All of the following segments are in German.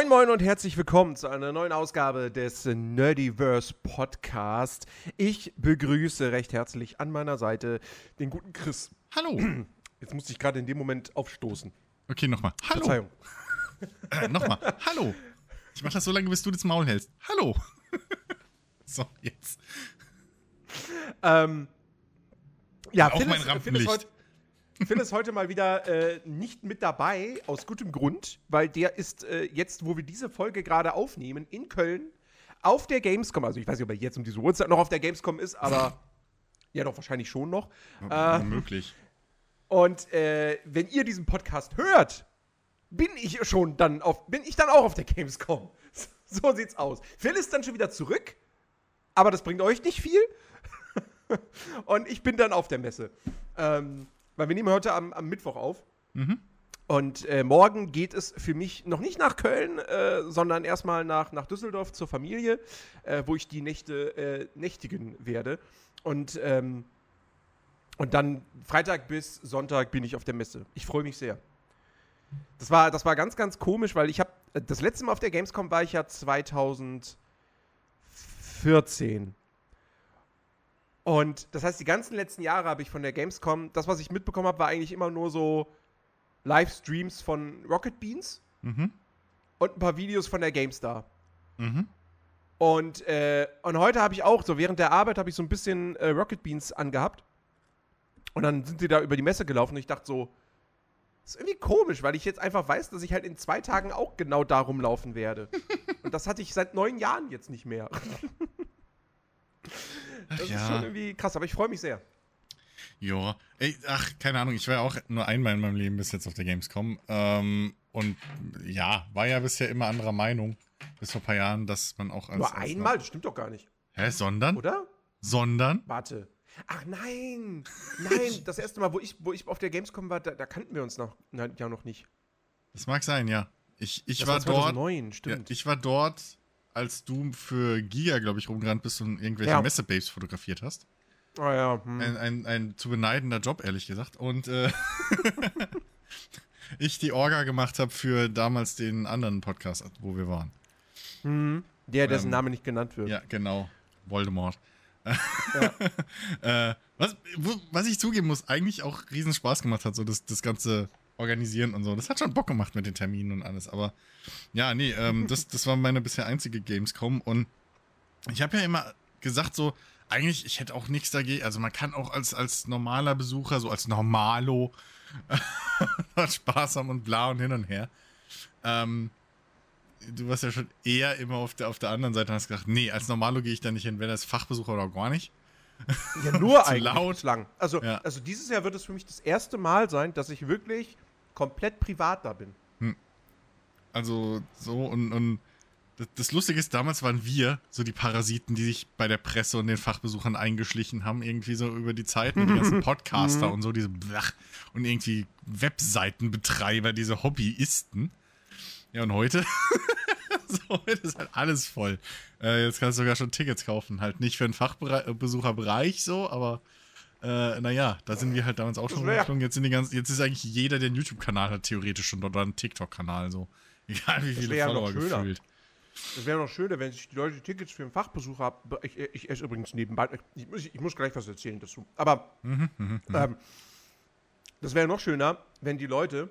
Moin Moin und herzlich willkommen zu einer neuen Ausgabe des Nerdiverse Podcast. Ich begrüße recht herzlich an meiner Seite den guten Chris. Hallo. Jetzt musste ich gerade in dem Moment aufstoßen. Okay, nochmal. Hallo. Verzeihung. Äh, nochmal. Hallo. Ich mach das so lange, bis du das Maul hältst. Hallo. so, jetzt. Ähm, ja, Auch Phil mein Rampenlicht. Phil ist, heute, mal wieder äh, nicht mit dabei, aus gutem Grund, weil der ist äh, jetzt, wo wir diese Folge gerade aufnehmen, in Köln auf der Gamescom. Also ich weiß nicht, ob er jetzt um diese Uhrzeit noch auf der Gamescom ist, aber ja doch, wahrscheinlich schon noch. Äh, Möglich. Und äh, wenn ihr diesen Podcast hört, bin ich schon dann auf, bin ich dann auch auf der Gamescom. So sieht's aus. Phil ist dann schon wieder zurück, aber das bringt euch nicht viel. Und ich bin dann auf der Messe. Ähm, weil wir nehmen heute am, am Mittwoch auf. Und äh, morgen geht es für mich noch nicht nach Köln, äh, sondern erstmal nach, nach Düsseldorf zur Familie, äh, wo ich die Nächte äh, nächtigen werde. Und, ähm, und dann Freitag bis Sonntag bin ich auf der Messe. Ich freue mich sehr. Das war, das war ganz, ganz komisch, weil ich habe das letzte Mal auf der Gamescom war ich ja 2014. Und das heißt, die ganzen letzten Jahre habe ich von der Gamescom, das, was ich mitbekommen habe, war eigentlich immer nur so Livestreams von Rocket Beans Mhm. und ein paar Videos von der GameStar. Mhm. Und, äh, und heute habe ich auch, so während der Arbeit, habe ich so ein bisschen äh, Rocket Beans angehabt. Und dann sind sie da über die Messe gelaufen und ich dachte so, das ist irgendwie komisch, weil ich jetzt einfach weiß, dass ich halt in zwei Tagen auch genau da rumlaufen werde. und das hatte ich seit neun Jahren jetzt nicht mehr. das ist ja. schon irgendwie krass, aber ich freue mich sehr. Ja. Ach, keine Ahnung. Ich war ja auch nur einmal in meinem Leben bis jetzt auf der Gamescom. Ähm, und ja, war ja bisher immer anderer Meinung. Bis vor ein paar Jahren, dass man auch als. Nur als einmal, das stimmt doch gar nicht, Hä, sondern? oder? Sondern? Warte. Ach nein, nein, das erste Mal, wo ich, wo ich auf der Gamescom war, da, da kannten wir uns noch, na, ja noch nicht. Das mag sein, ja. Ich, ich Das war, dort. 2009, Ja, stimmt. ich war dort, als du für Giga, glaube ich, rumgerannt bist und irgendwelche Ja. Messebabes fotografiert hast. Ah ja, hm. Ein, ein, ein zu beneidender Job, ehrlich gesagt. Und äh, ich die Orga gemacht habe für damals den anderen Podcast, wo wir waren. Der, dessen Ähm, Name nicht genannt wird. Ja, genau. Voldemort. äh, was, was ich zugeben muss, eigentlich auch riesen Spaß gemacht hat, so das, das ganze Organisieren und so. Das hat schon Bock gemacht mit den Terminen und alles. Aber ja, nee, ähm, das, das war meine bisher einzige Gamescom. Und ich habe ja immer gesagt, so, eigentlich, ich hätte auch nichts dagegen. Also man kann auch als, als normaler Besucher, so als Normalo, Spaß haben und bla und hin und her. Ähm, du warst ja schon eher immer auf der, auf der anderen Seite und hast gesagt, nee, als Normalo gehe ich da nicht hin, wenn das Fachbesucher oder gar nicht. Ja, nur eigentlich laut. bislang. Also, Ja. also dieses Jahr wird es für mich das erste Mal sein, dass ich wirklich komplett privat da bin. Also so und, und das, das Lustige ist, damals waren wir so die Parasiten, die sich bei der Presse und den Fachbesuchern eingeschlichen haben, irgendwie so über die Zeit mit den ganzen Podcaster und so, diese Blach und irgendwie Webseitenbetreiber, diese Hobbyisten. Ja, und heute? so, heute ist halt alles voll. Äh, jetzt kannst du sogar schon Tickets kaufen. Halt nicht für den Fachbesucherbereich so, aber äh, naja, da sind wir halt damals auch schon rumgeflogen. Jetzt sind die ganzen, jetzt ist eigentlich jeder, der einen YouTube-Kanal hat, theoretisch schon dort oder einen TikTok-Kanal so. Egal wie viele ja Follower schöner. gefühlt. Es wäre noch schöner, wenn sich die Leute Tickets für einen Fachbesucher haben. Ich, ich esse übrigens nebenbei. Ich muss, ich muss gleich was erzählen dazu. Aber Mhm, ähm, das wäre noch schöner, wenn die Leute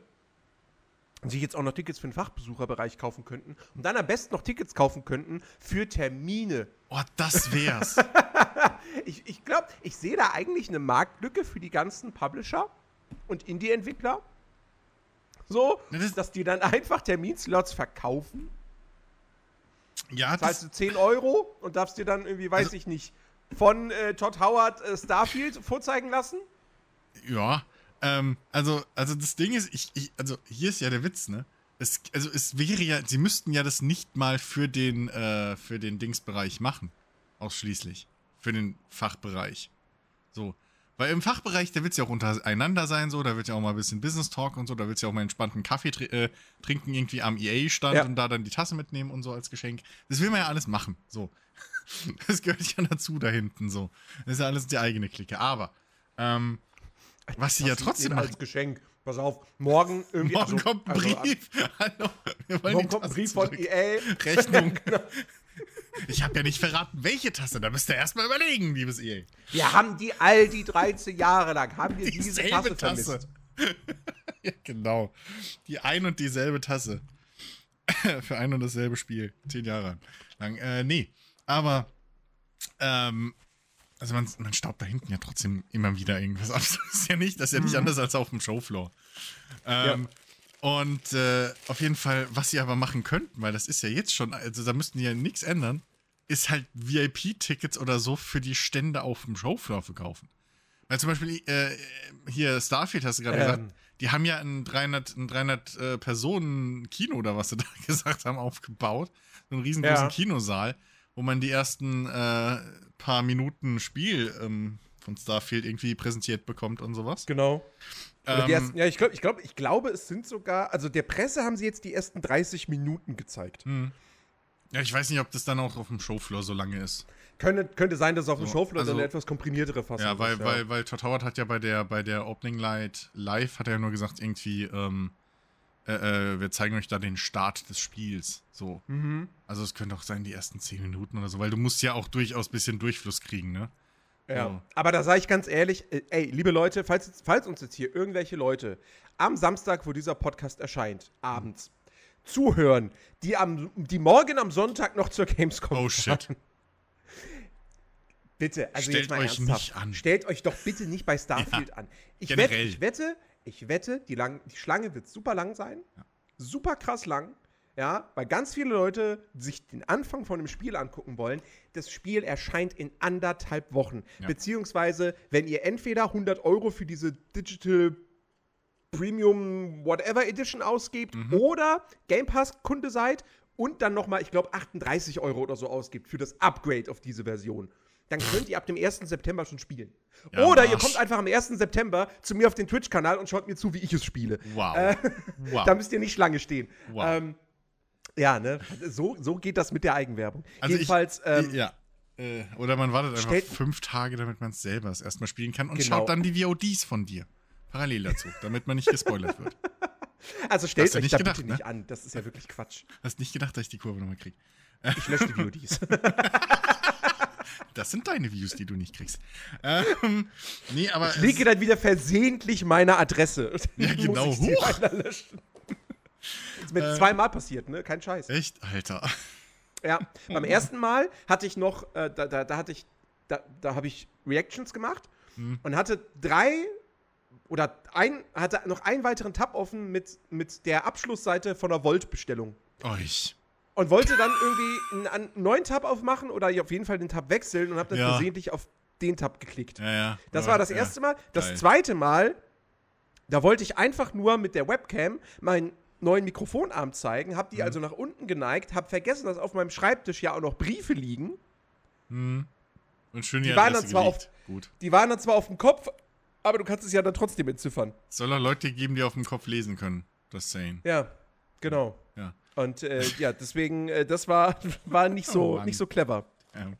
sich jetzt auch noch Tickets für den Fachbesucherbereich kaufen könnten und dann am besten noch Tickets kaufen könnten für Termine. Oh, das wär's. Ich, ich glaube, ich sehe da eigentlich eine Marktlücke für die ganzen Publisher und Indie-Entwickler. So, das- dass die dann einfach Terminslots verkaufen. ja, Zahlst das, du 10 Euro und darfst dir dann irgendwie, weiß Also- ich nicht, von äh, Todd Howard äh, Starfield vorzeigen lassen. ja. Ähm, also, also das Ding ist, ich, ich, also hier ist ja der Witz, ne? Es, also es wäre ja, sie müssten ja das nicht mal für den, äh, für den Dingsbereich machen. Ausschließlich. Für den Fachbereich. So. Weil im Fachbereich, da wird es ja auch untereinander sein, so, da wird ja auch mal ein bisschen Business Talk und so, da wird es ja auch mal entspannten Kaffee tr äh, trinken, irgendwie am EA-Stand Ja. und da dann die Tasse mitnehmen und so als Geschenk. Das will man ja alles machen. So. Das gehört ja dazu da hinten, so. Das ist ja alles die eigene Clique. Aber, ähm, was sie ja trotzdem machen. als Geschenk. pass auf, morgen irgendwie. Morgen also- kommt ein also- Brief. Hallo, wir wollen Morgen kommt ein Brief von zurück. EA. Rechnung. Ich habe ja nicht verraten, welche Tasse. Da müsst ihr erstmal überlegen, liebes EA. Wir haben die all die 13 Jahre lang, haben wir diese Dieselbe Tasse vermisst. ja, genau. Die ein und dieselbe Tasse. Für ein und dasselbe Spiel. Zehn Jahre lang. Äh, nee. Aber, ähm, also man, man staubt da hinten ja trotzdem immer wieder irgendwas ab. Das ist ja nicht, das ist ja nicht anders als auf dem Showfloor. Ähm, Und äh, auf jeden Fall, was sie aber machen könnten, weil das ist ja jetzt schon, also da müssten die ja nichts ändern, ist halt VIP-Tickets oder so für die Stände auf dem Showfloor verkaufen. Weil zum Beispiel äh, hier Starfield hast du gerade Ähm. gesagt, die haben ja ein 300, ein 300 äh, Personen Kino oder was sie da gesagt haben aufgebaut, so einen riesengroßen Ja. Kinosaal, wo man die ersten äh, paar Minuten Spiel ähm, von Starfield irgendwie präsentiert bekommt und sowas. Genau. Ähm, ersten, ja, ich, glaub, ich, glaub, ich glaube, es sind sogar, also der Presse haben sie jetzt die ersten 30 Minuten gezeigt. Hm. Ja, ich weiß nicht, ob das dann auch auf dem Showfloor so lange ist. Könnte, könnte sein, dass auf dem So, Showfloor also- eine etwas komprimiertere Fassung Ja, weil, ist, weil, weil Todd Howard hat ja bei der, bei der Opening Light Live, hat er ja nur gesagt, irgendwie, ähm, äh, äh, wir zeigen euch da den Start des Spiels. So. Mhm. Also es könnte auch sein, die ersten 10 Minuten oder so, weil du musst ja auch durchaus ein bisschen Durchfluss kriegen, ne? Ja. So. Aber da sage ich ganz ehrlich, äh, ey, liebe Leute, falls, falls uns jetzt hier irgendwelche Leute am Samstag, wo dieser Podcast erscheint, abends, zuhören, die, am, die morgen am Sonntag noch zur Gamescom Oh shit. fahren. Bitte, also Stellt jetzt mal euch ernsthaft. nicht an. Stellt euch doch bitte nicht bei Starfield Ja, an. Ich wette, generell. ich wette, ich wette, die, lang, die Schlange wird super lang sein. Super krass lang. Ja, weil ganz viele Leute sich den Anfang von dem Spiel angucken wollen. Das Spiel erscheint in anderthalb Wochen. Ja. Beziehungsweise, wenn ihr entweder 100 Euro für diese Digital Premium Whatever Edition ausgebt Mhm. oder Game Pass Kunde seid und dann nochmal, ich glaube, 38 Euro oder so ausgibt für das Upgrade auf diese Version. Dann könnt ihr ab dem 1. September schon spielen. Ja, oder ihr kommt einfach am 1. September zu mir auf den Twitch-Kanal und schaut mir zu, wie ich es spiele. Wow. Äh, wow. Da müsst ihr nicht Schlange stehen. Wow. Ähm, ja, ne? So, so geht das mit der Eigenwerbung. Also ich- Jedenfalls, ähm, ja. Äh, oder man wartet einfach fünf Tage, damit man es selber das erstmal spielen kann und Genau. schaut dann die VODs von dir. Parallel dazu, damit man nicht gespoilert wird. also stellt euch nicht da gedacht, bitte ne? nicht an. Das ist ja wirklich Quatsch. Hast nicht gedacht, dass ich die Kurve nochmal krieg. Ich lösche die VODs. Das sind deine Views, die du nicht kriegst. Ähm, nee, aber. Ich lege dann wieder versehentlich meine Adresse. Ja, genau. Muss ich Huch. Ist mir Äh. zweimal passiert, ne? Kein Scheiß. Echt, Alter. Ja, beim ersten Mal hatte ich noch, äh, da, da, da hatte ich, da, da habe ich Reactions gemacht Hm. und hatte drei oder ein, hatte noch einen weiteren Tab offen mit, mit der Abschlussseite von der Volt-Bestellung. Euch. Und wollte dann irgendwie einen, einen neuen Tab aufmachen oder auf jeden Fall den Tab wechseln und habe dann Ja. versehentlich auf den Tab geklickt. Ja, ja. Das Ja, war das erste Mal. Das Geil. zweite Mal, da wollte ich einfach nur mit der Webcam meinen neuen Mikrofonarm zeigen, habe die Mhm. also nach unten geneigt, habe vergessen, dass auf meinem Schreibtisch ja auch noch Briefe liegen. Hm. Und schön die, Die waren dann zwar geleakt. Gut. Die waren dann zwar auf dem Kopf, aber du kannst es ja dann trotzdem entziffern. Soll er Leute geben, die auf dem Kopf lesen können. Das Saying. Ja, genau. Ja. Und äh, ja, deswegen, äh, das war, war nicht, so, Oh nicht so clever. Ja.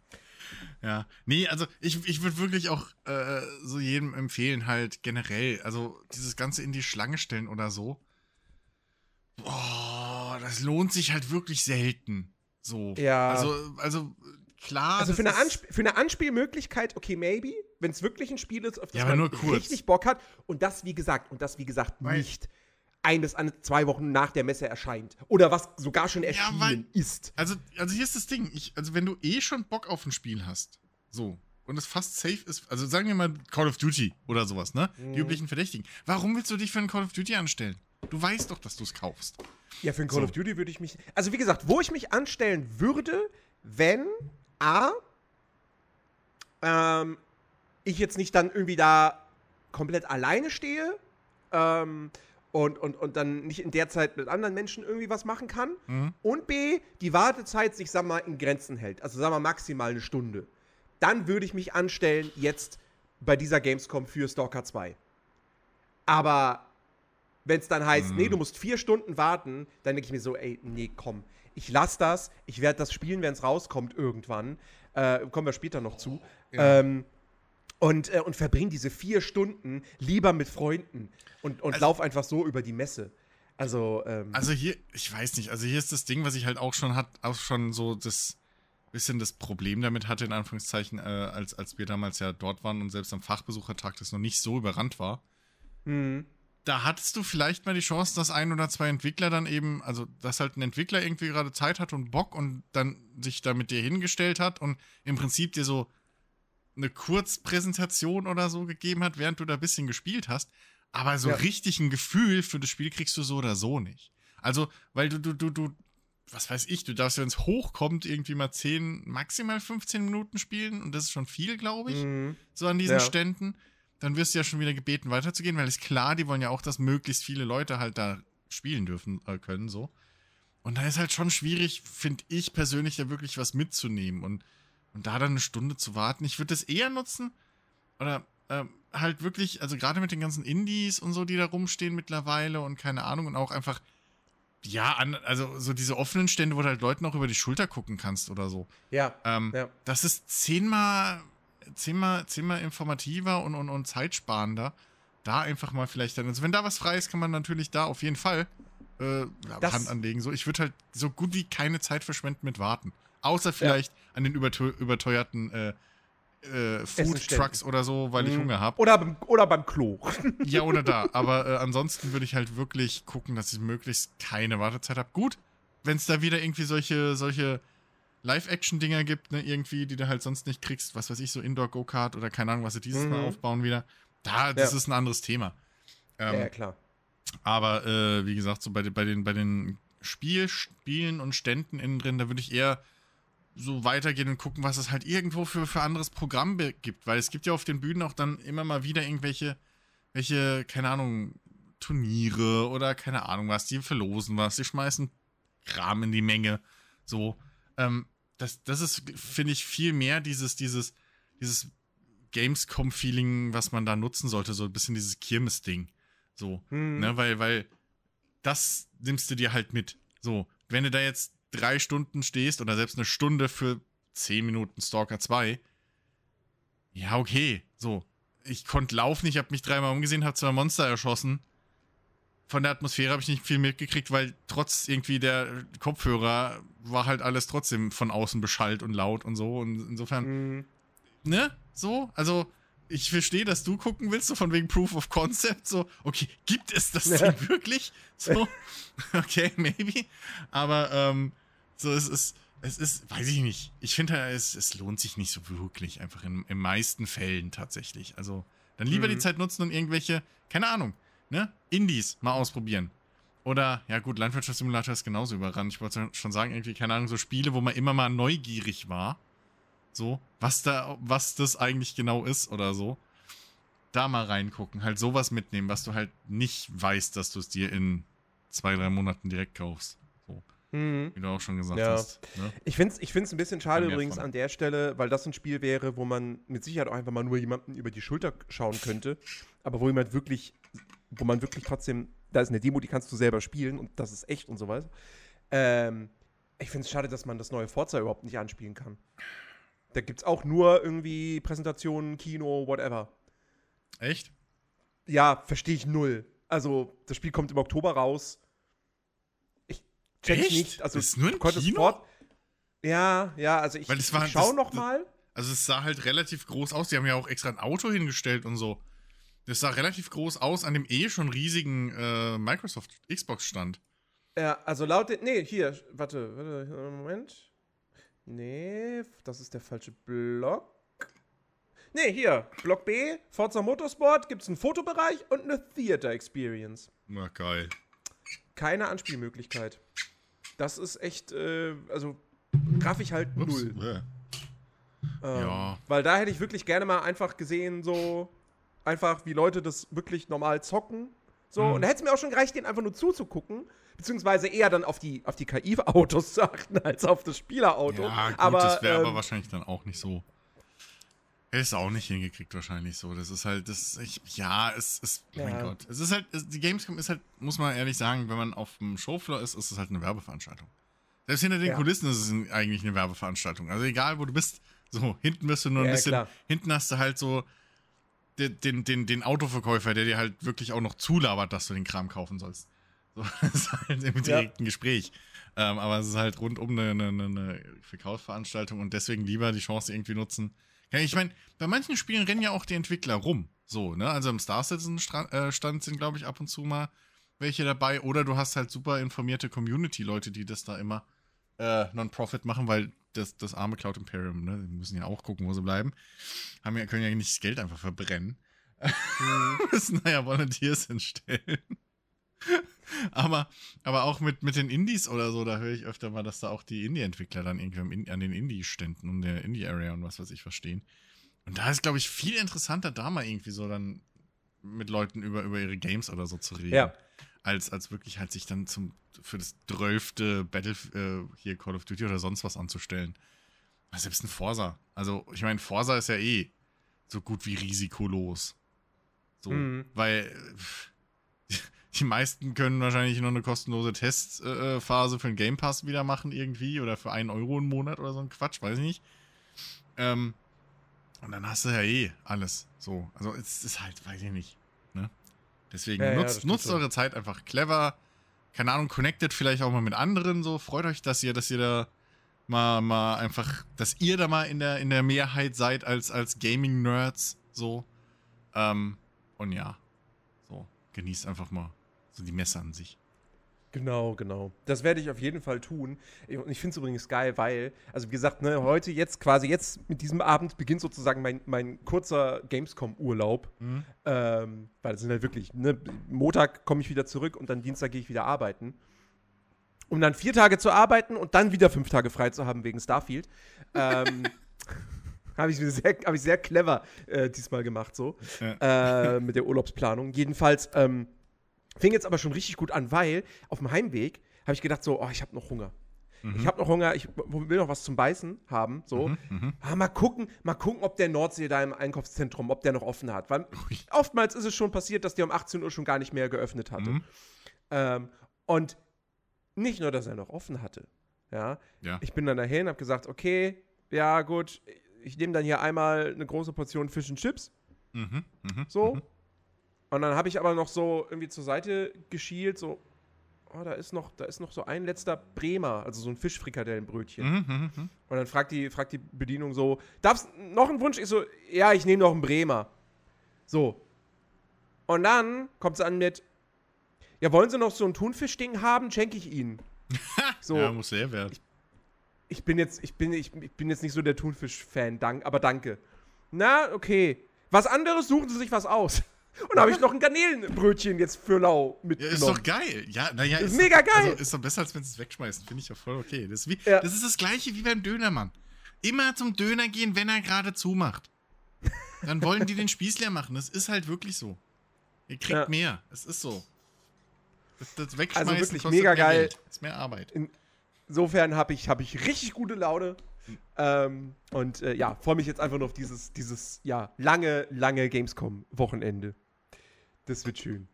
Ja. Nee, also ich, ich würde wirklich auch äh, so jedem empfehlen, halt generell, also dieses Ganze in die Schlange stellen oder so. Boah, das lohnt sich halt wirklich selten. So. Ja. Also, also klar. Also für eine, für eine Anspielmöglichkeit, okay, maybe, wenn es wirklich ein Spiel ist, auf das Ja, man richtig Bock hat. Und das, wie gesagt, und das, wie gesagt, Weil- nicht ein bis an zwei Wochen nach der Messe erscheint. Oder was sogar schon Ja, erschienen weil- ist. Also, also hier ist das Ding. Ich, also, wenn du eh schon Bock auf ein Spiel hast, so, und es fast safe ist, also sagen wir mal Call of Duty oder sowas, ne? Mhm. Die üblichen Verdächtigen. Warum willst du dich für ein Call of Duty anstellen? Du weißt doch, dass du es kaufst. Ja, für ein Call So. of Duty würde ich mich. Also, wie gesagt, wo ich mich anstellen würde, wenn A. Ähm, ich jetzt nicht dann irgendwie da komplett alleine stehe ähm, und, und, und dann nicht in der Zeit mit anderen Menschen irgendwie was machen kann. Mhm. Und B, die Wartezeit sich, sag mal, in Grenzen hält. Also, sag mal, maximal eine Stunde. Dann würde ich mich anstellen, jetzt bei dieser Gamescom für Stalker 2. Aber wenn es dann heißt, Mhm. nee, du musst vier Stunden warten, dann denke ich mir so, ey, nee, komm, ich lass das, ich werde das spielen, wenn es rauskommt irgendwann. Äh, kommen wir später noch zu. Ja. Ähm, Und, äh, und verbring diese vier Stunden lieber mit Freunden und, und Also- lauf einfach so über die Messe. Also, ähm, Also hier, ich weiß nicht, also hier ist das Ding, was ich halt auch schon hat, auch schon so das bisschen das Problem damit hatte, in Anführungszeichen, äh, als, als wir damals ja dort waren und selbst am Fachbesuchertag das noch nicht so überrannt war. hm, Da hattest du vielleicht mal die Chance, dass ein oder zwei Entwickler dann eben, also dass halt ein Entwickler irgendwie gerade Zeit hat und Bock und dann sich da mit dir hingestellt hat und im Prinzip dir so eine Kurzpräsentation oder so gegeben hat, während du da ein bisschen gespielt hast. Aber so Ja. richtig ein Gefühl für das Spiel kriegst du so oder so nicht. Also, weil du, du, du, du, was weiß ich, du darfst, wenn es hochkommt, irgendwie mal 10, maximal 15 Minuten spielen und das ist schon viel, glaube ich hm, so an diesen Ja. Ständen, dann wirst du ja schon wieder gebeten, weiterzugehen, weil ist klar, die wollen ja auch, dass möglichst viele Leute halt da spielen dürfen äh, können, so. Und da ist halt schon schwierig, finde ich persönlich, da wirklich was mitzunehmen und, und da dann eine Stunde zu warten. Ich würde das eher nutzen oder ähm, halt wirklich, also gerade mit den ganzen Indies und so, die da rumstehen mittlerweile und keine Ahnung und auch einfach, ja, an, also so diese offenen Stände, wo du halt Leuten auch über die Schulter gucken kannst oder so. ja, Ähm, Ja. Das ist zehnmal, zehnmal, zehnmal informativer und, und, und zeitsparender. Da einfach mal vielleicht dann. Also wenn da was frei ist, kann man natürlich da auf jeden Fall äh, Das- Hand anlegen. So, ich würde halt so gut wie keine Zeit verschwenden mit Warten. Außer vielleicht an den überteu überteuerten äh, äh, Food. Trucks oder so, weil ich Mhm. Hunger habe. Oder, beim- oder beim Klo. Ja, oder da. Aber äh, ansonsten würde ich halt wirklich gucken, dass ich möglichst keine Wartezeit habe. Gut, wenn es da wieder irgendwie solche, solche Live-Action-Dinger gibt, ne, irgendwie, die du halt sonst nicht kriegst, was weiß ich, so Indoor-Go-Kart oder keine Ahnung, was sie dieses Mal Mhm. aufbauen wieder. Da, das Ja. ist ein anderes Thema. Ähm, ja, klar. aber äh, wie gesagt, so bei, den- bei den, bei den Spiel, Spielen und Ständen innen drin, da würde ich eher so weitergehen und gucken, was es halt irgendwo für, für anderes Programm gibt. Weil es gibt ja auf den Bühnen auch dann immer mal wieder irgendwelche, welche, keine Ahnung, Turniere oder keine Ahnung was, die verlosen was, die schmeißen Kram in die Menge. So. Ähm, das, das ist, finde ich, viel mehr dieses, dieses, dieses Gamescom-Feeling, was man da nutzen sollte, so ein bisschen dieses Kirmes-Ding. So. Hm. Ne, weil, weil das nimmst du dir halt mit. So, wenn du da jetzt drei Stunden stehst oder selbst eine Stunde für zehn Minuten Stalker 2, ja, okay. So, ich konnte laufen, ich habe mich dreimal umgesehen, habe zwei Monster erschossen. Von der Atmosphäre habe ich nicht viel mitgekriegt, weil trotz irgendwie der Kopfhörer war halt alles trotzdem von außen beschallt und laut und so. Und insofern, Hm. ne? So, also ich verstehe, dass du gucken willst, so von wegen Proof of Concept, so, okay, gibt es das Ja. Ding wirklich? So, okay, maybe. Aber, ähm, so, es ist, es ist, weiß ich nicht. Ich finde, es, es lohnt sich nicht so wirklich, einfach in, in meisten Fällen tatsächlich. Also, dann lieber Mhm. die Zeit nutzen und irgendwelche, keine Ahnung, ne? Indies mal ausprobieren. Oder, ja gut, Landwirtschaftssimulator ist genauso überrannt. Ich wollte schon sagen, irgendwie, keine Ahnung, so Spiele, wo man immer mal neugierig war. So, was da, was das eigentlich genau ist oder so. Da mal reingucken, halt sowas mitnehmen, was du halt nicht weißt, dass du es dir in zwei, drei Monaten direkt kaufst. So, Hm. wie du auch schon gesagt Ja. hast. Ne? Ich finde es ich find's ein bisschen schade übrigens von. an der Stelle, weil das ein Spiel wäre, wo man mit Sicherheit auch einfach mal nur jemanden über die Schulter schauen könnte, aber wo jemand wirklich, wo man wirklich trotzdem, da ist eine Demo, die kannst du selber spielen und das ist echt und so weiter. Ähm, ich finde es schade, dass man das neue Forza überhaupt nicht anspielen kann. Da gibt es auch nur irgendwie Präsentationen, Kino, whatever. Echt? Ja, verstehe ich null. Also, das Spiel kommt im Oktober raus. Ich check's Echt? nicht. Also, ist nur im konntest Kino? Fort ja, ja, also ich, Weil das war- ich schau das- noch mal. Also es sah halt relativ groß aus. Die haben ja auch extra ein Auto hingestellt und so. Das sah relativ groß aus an dem eh schon riesigen äh, Microsoft Xbox Stand. Ja, also laut den, nee, hier, warte, warte, Moment. Nee, das ist der falsche Block. Nee, hier, Block B, Forza Motorsport, gibt es einen Fotobereich und eine Theater Experience. Na geil. Keine Anspielmöglichkeit. Das ist echt, äh, also raff ich halt Ups. null. Äh. Ähm, Ja. Weil da hätte ich wirklich gerne mal einfach gesehen, so einfach, wie Leute das wirklich normal zocken. So, Mhm. und da hätte es mir auch schon gereicht, denen einfach nur zuzugucken, beziehungsweise eher dann auf die, auf die KI-Autos zu achten, als auf das Spielerauto. Ja, gut, aber, das wäre aber ähm, wahrscheinlich dann auch nicht so. Er ist auch nicht hingekriegt wahrscheinlich so. Das ist halt, das, ich, ja, es ist, mein Ja. Gott. Es ist halt, es, die Gamescom ist halt, muss man ehrlich sagen, wenn man auf dem Showfloor ist, ist es halt eine Werbeveranstaltung. Selbst hinter den Ja. Kulissen ist es eigentlich eine Werbeveranstaltung. Also egal, wo du bist, so, hinten wirst du nur ein Ja, bisschen, klar. hinten hast du halt so den, den, den, Autoverkäufer, der dir halt wirklich auch noch zulabert, dass du den Kram kaufen sollst. So, das ist halt im direkten Gespräch. Ähm, aber es ist halt rundum eine, eine, eine Verkaufsveranstaltung und deswegen lieber die Chance irgendwie nutzen. Ja, ich meine, bei manchen Spielen rennen ja auch die Entwickler rum. So, ne? Also im Star Citizen-Stand äh, sind, glaube ich, ab und zu mal welche dabei. Oder du hast halt super informierte Community-Leute, die das da immer äh, Non-Profit machen, weil das, das arme Cloud Imperium, ne? Die müssen ja auch gucken, wo sie bleiben. Haben ja, können ja nicht das Geld einfach verbrennen. Mhm. müssen da ja Volunteers hinstellen. aber, aber auch mit, mit den Indies oder so, da höre ich öfter mal, dass da auch die Indie-Entwickler dann irgendwie an den Indie-Ständen und der Indie-Area und was weiß ich verstehen. Und da ist, glaube ich, viel interessanter, da mal irgendwie so dann mit Leuten über, über ihre Games oder so zu reden. Ja. Als, als wirklich halt sich dann zum, für das drölfte Battle äh, hier Call of Duty oder sonst was anzustellen. Selbst ein Forsa. Also, ich meine, Forsa ist ja eh so gut wie risikolos. So, mhm. weil die meisten können wahrscheinlich nur eine kostenlose Testphase für den Game Pass wieder machen irgendwie oder für einen Euro im Monat oder so ein Quatsch, weiß ich nicht. Ähm, und dann hast du ja eh alles. So, also es ist halt, weiß ich nicht. Ne? Deswegen ja, nutzt, ja, nutzt eure Zeit einfach clever. Keine Ahnung, connectet vielleicht auch mal mit anderen. So, freut euch, dass ihr, dass ihr da mal, mal einfach, dass ihr da mal in der, in der Mehrheit seid als, als Gaming-Nerds. So. Ähm, und ja, so, genießt einfach mal so die Messe an sich. Genau, genau. Das werde ich auf jeden Fall tun. Und ich finde es übrigens geil, weil, also wie gesagt, ne, heute jetzt quasi jetzt mit diesem Abend beginnt sozusagen mein, mein kurzer Gamescom-Urlaub. Mhm. Ähm, weil das sind halt wirklich, ne, Montag komme ich wieder zurück und dann Dienstag gehe ich wieder arbeiten. Um dann vier Tage zu arbeiten und dann wieder fünf Tage frei zu haben wegen Starfield. ähm, Habe ich, sehr, hab ich sehr clever äh, diesmal gemacht, so. Ja. Äh, mit der Urlaubsplanung. Jedenfalls, ähm, Fing jetzt aber schon richtig gut an, weil auf dem Heimweg habe ich gedacht so, oh, ich habe noch Hunger. Mhm. Ich habe noch Hunger, ich will noch was zum Beißen haben. So. Mhm, mhm, ah, mal gucken, mal gucken, ob der Nordsee da im Einkaufszentrum, ob der noch offen hat. Weil oftmals ist es schon passiert, dass der um 18 Uhr schon gar nicht mehr geöffnet hatte. Mhm. Ähm, und nicht nur, dass er noch offen hatte. Ja. ja. Ich bin dann dahin, habe gesagt, okay, ja, gut, ich nehme dann hier einmal eine große Portion Fish und Chips. Mhm, mh, so. Mhm. Und dann habe ich aber noch so irgendwie zur Seite geschielt, so, oh, da ist noch, da ist noch so ein letzter Bremer, also so ein Fischfrikadellenbrötchen. Mhm, mh, mh. Und dann fragt die, fragt die Bedienung so, darfst noch einen Wunsch? Ich so, ja, ich nehme noch einen Bremer. So. Und dann kommt es an mit, ja, wollen Sie noch so ein Thunfischding haben? Schenke ich Ihnen. so. Ja, muss sehr werden. Ich, ich, bin jetzt, ich bin, ich, ich bin jetzt nicht so der Thunfisch-Fan, dank, aber danke. Na, okay. Was anderes, suchen Sie sich was aus. Und da habe ich noch ein Garnelenbrötchen jetzt für Lau mitgenommen. Ja, ist doch geil. Ja, naja, ist, ist mega doch, geil. Also ist doch besser, als wenn sie es wegschmeißen. Finde ich ja voll okay. Das ist, wie, ja. das ist das gleiche wie beim Dönermann. Immer zum Döner gehen, wenn er gerade zumacht. Dann wollen die den Spieß leer machen. Das ist halt wirklich so. Ihr kriegt ja. mehr. Es ist so. Das, das Wegschmeißen also wirklich mega geil. Geld. ist mehr Arbeit. Insofern habe ich, hab ich richtig gute Laune. Ähm, und äh, ja, freue mich jetzt einfach nur auf dieses, dieses ja, lange, lange Gamescom-Wochenende. Das wird schön.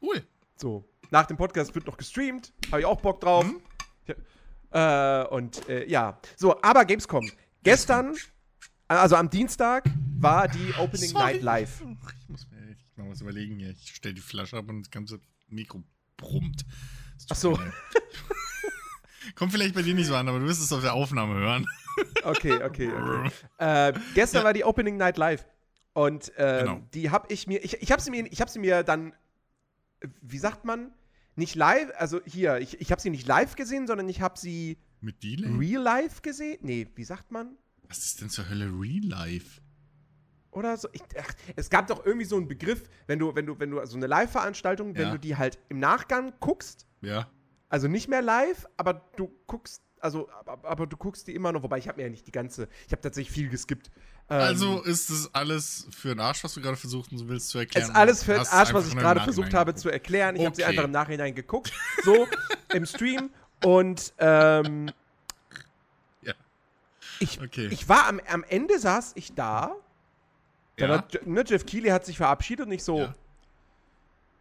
Cool. So, nach dem Podcast wird noch gestreamt. Habe ich auch Bock drauf. Mhm. Ja, äh, und äh, ja, so, aber Gamescom. Gestern, also am Dienstag, war die Opening Sorry. Night Live. Ich muss mir echt mal was überlegen hier. Ich stelle die Flasche ab und das ganze Mikro brummt. Ach so. Kommt vielleicht bei dir nicht so an, aber du wirst es auf der Aufnahme hören. Okay, okay, okay. äh, gestern ja. war die Opening Night Live. Und äh, genau. die habe ich mir, ich, ich habe sie mir, ich habe sie mir dann, wie sagt man, nicht live, also hier, ich, ich habe sie nicht live gesehen, sondern ich habe sie mit Delay? Real Life gesehen. Nee, wie sagt man? Was ist denn zur Hölle Real Life? Oder so. Ich, ach, es gab doch irgendwie so einen Begriff, wenn du, wenn du, wenn du, also eine Live-Veranstaltung, wenn ja. du die halt im Nachgang guckst. Ja. Also nicht mehr live, aber du guckst also, aber, aber, du guckst die immer noch, wobei ich habe mir ja nicht die ganze, ich habe tatsächlich viel geskippt. Ähm, also ist es alles für den Arsch, was du gerade versucht willst zu erklären? Es ist alles für den Arsch, was ich gerade versucht habe zu erklären. Ich okay. habe sie einfach im Nachhinein geguckt, so im Stream und ähm, ja. Ich, okay. ich war am, am Ende saß ich da. Ja. Hat, ne, Jeff Keighley hat sich verabschiedet und ich so. Ja.